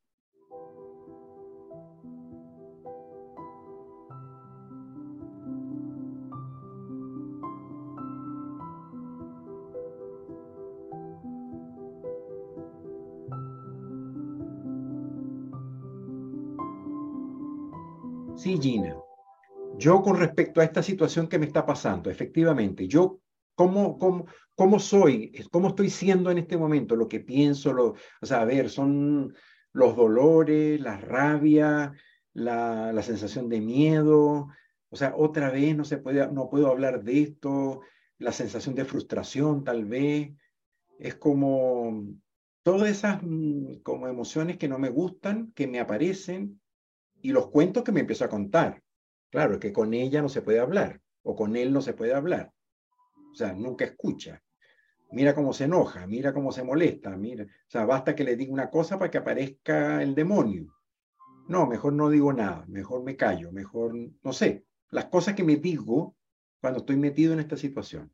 Sí, Gina. Yo con respecto a esta situación que me está pasando, efectivamente, yo cómo, cómo, cómo soy, cómo estoy siendo en este momento, lo que pienso, lo, o sea, a ver, son los dolores, la rabia, la, la sensación de miedo, o sea, otra vez no se puede, no puedo hablar de esto, la sensación de frustración tal vez, es como todas esas mm, como emociones que no me gustan, que me aparecen, y los cuentos que me empiezo a contar. Claro, que con ella no se puede hablar, o con él no se puede hablar. O sea, nunca escucha. Mira cómo se enoja, mira cómo se molesta, mira. O sea, basta que le diga una cosa para que aparezca el demonio. No, mejor no digo nada, mejor me callo, mejor, no sé, las cosas que me digo cuando estoy metido en esta situación.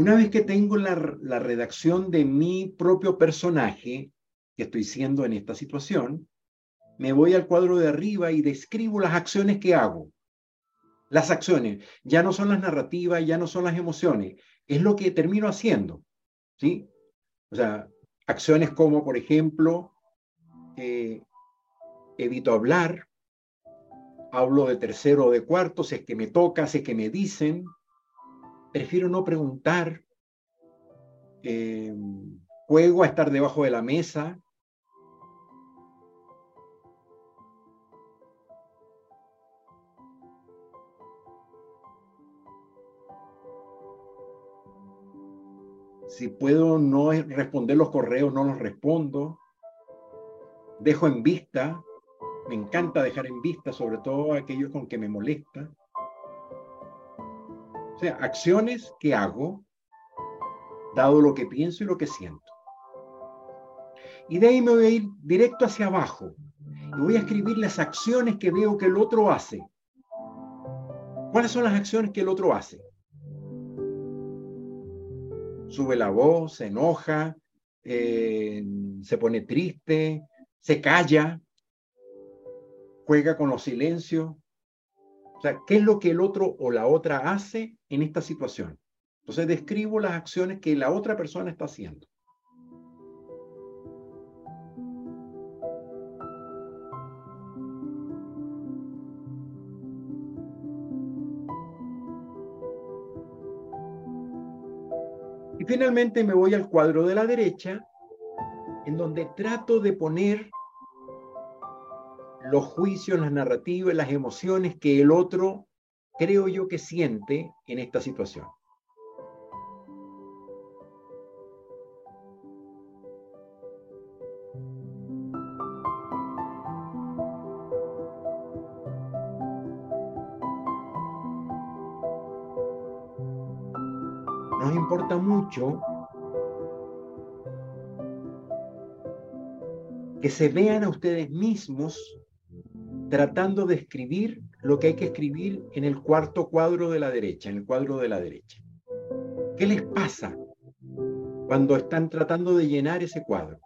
Una vez que tengo la, redacción de mi propio personaje que estoy siendo en esta situación, me voy al cuadro de arriba y describo las acciones que hago. Las acciones ya no son las narrativas, ya no son las emociones, es lo que termino haciendo. ¿sí? O sea, acciones como, por ejemplo, eh, evito hablar, hablo de tercero o de cuarto, si es que me toca, si es que me dicen, prefiero no preguntar, eh, juego a estar debajo de la mesa. Si puedo no responder los correos, no los respondo. Dejo en vista. Me encanta dejar en vista, sobre todo aquellos con que me molesta. O sea, acciones que hago, dado lo que pienso y lo que siento. Y de ahí me voy a ir directo hacia abajo y voy a escribir las acciones que veo que el otro hace. ¿Cuáles son las acciones que el otro hace? Sube la voz, se enoja, eh, se pone triste, se calla, juega con los silencios, o sea, ¿qué es lo que el otro o la otra hace en esta situación? Entonces describo las acciones que la otra persona está haciendo. Y finalmente me voy al cuadro de la derecha, en donde trato de poner los juicios, las narrativas, las emociones que el otro creo yo que siente en esta situación. Nos importa mucho que se vean a ustedes mismos tratando de escribir lo que hay que escribir en el cuarto cuadro de la derecha, en el cuadro de la derecha. ¿Qué les pasa cuando están tratando de llenar ese cuadro?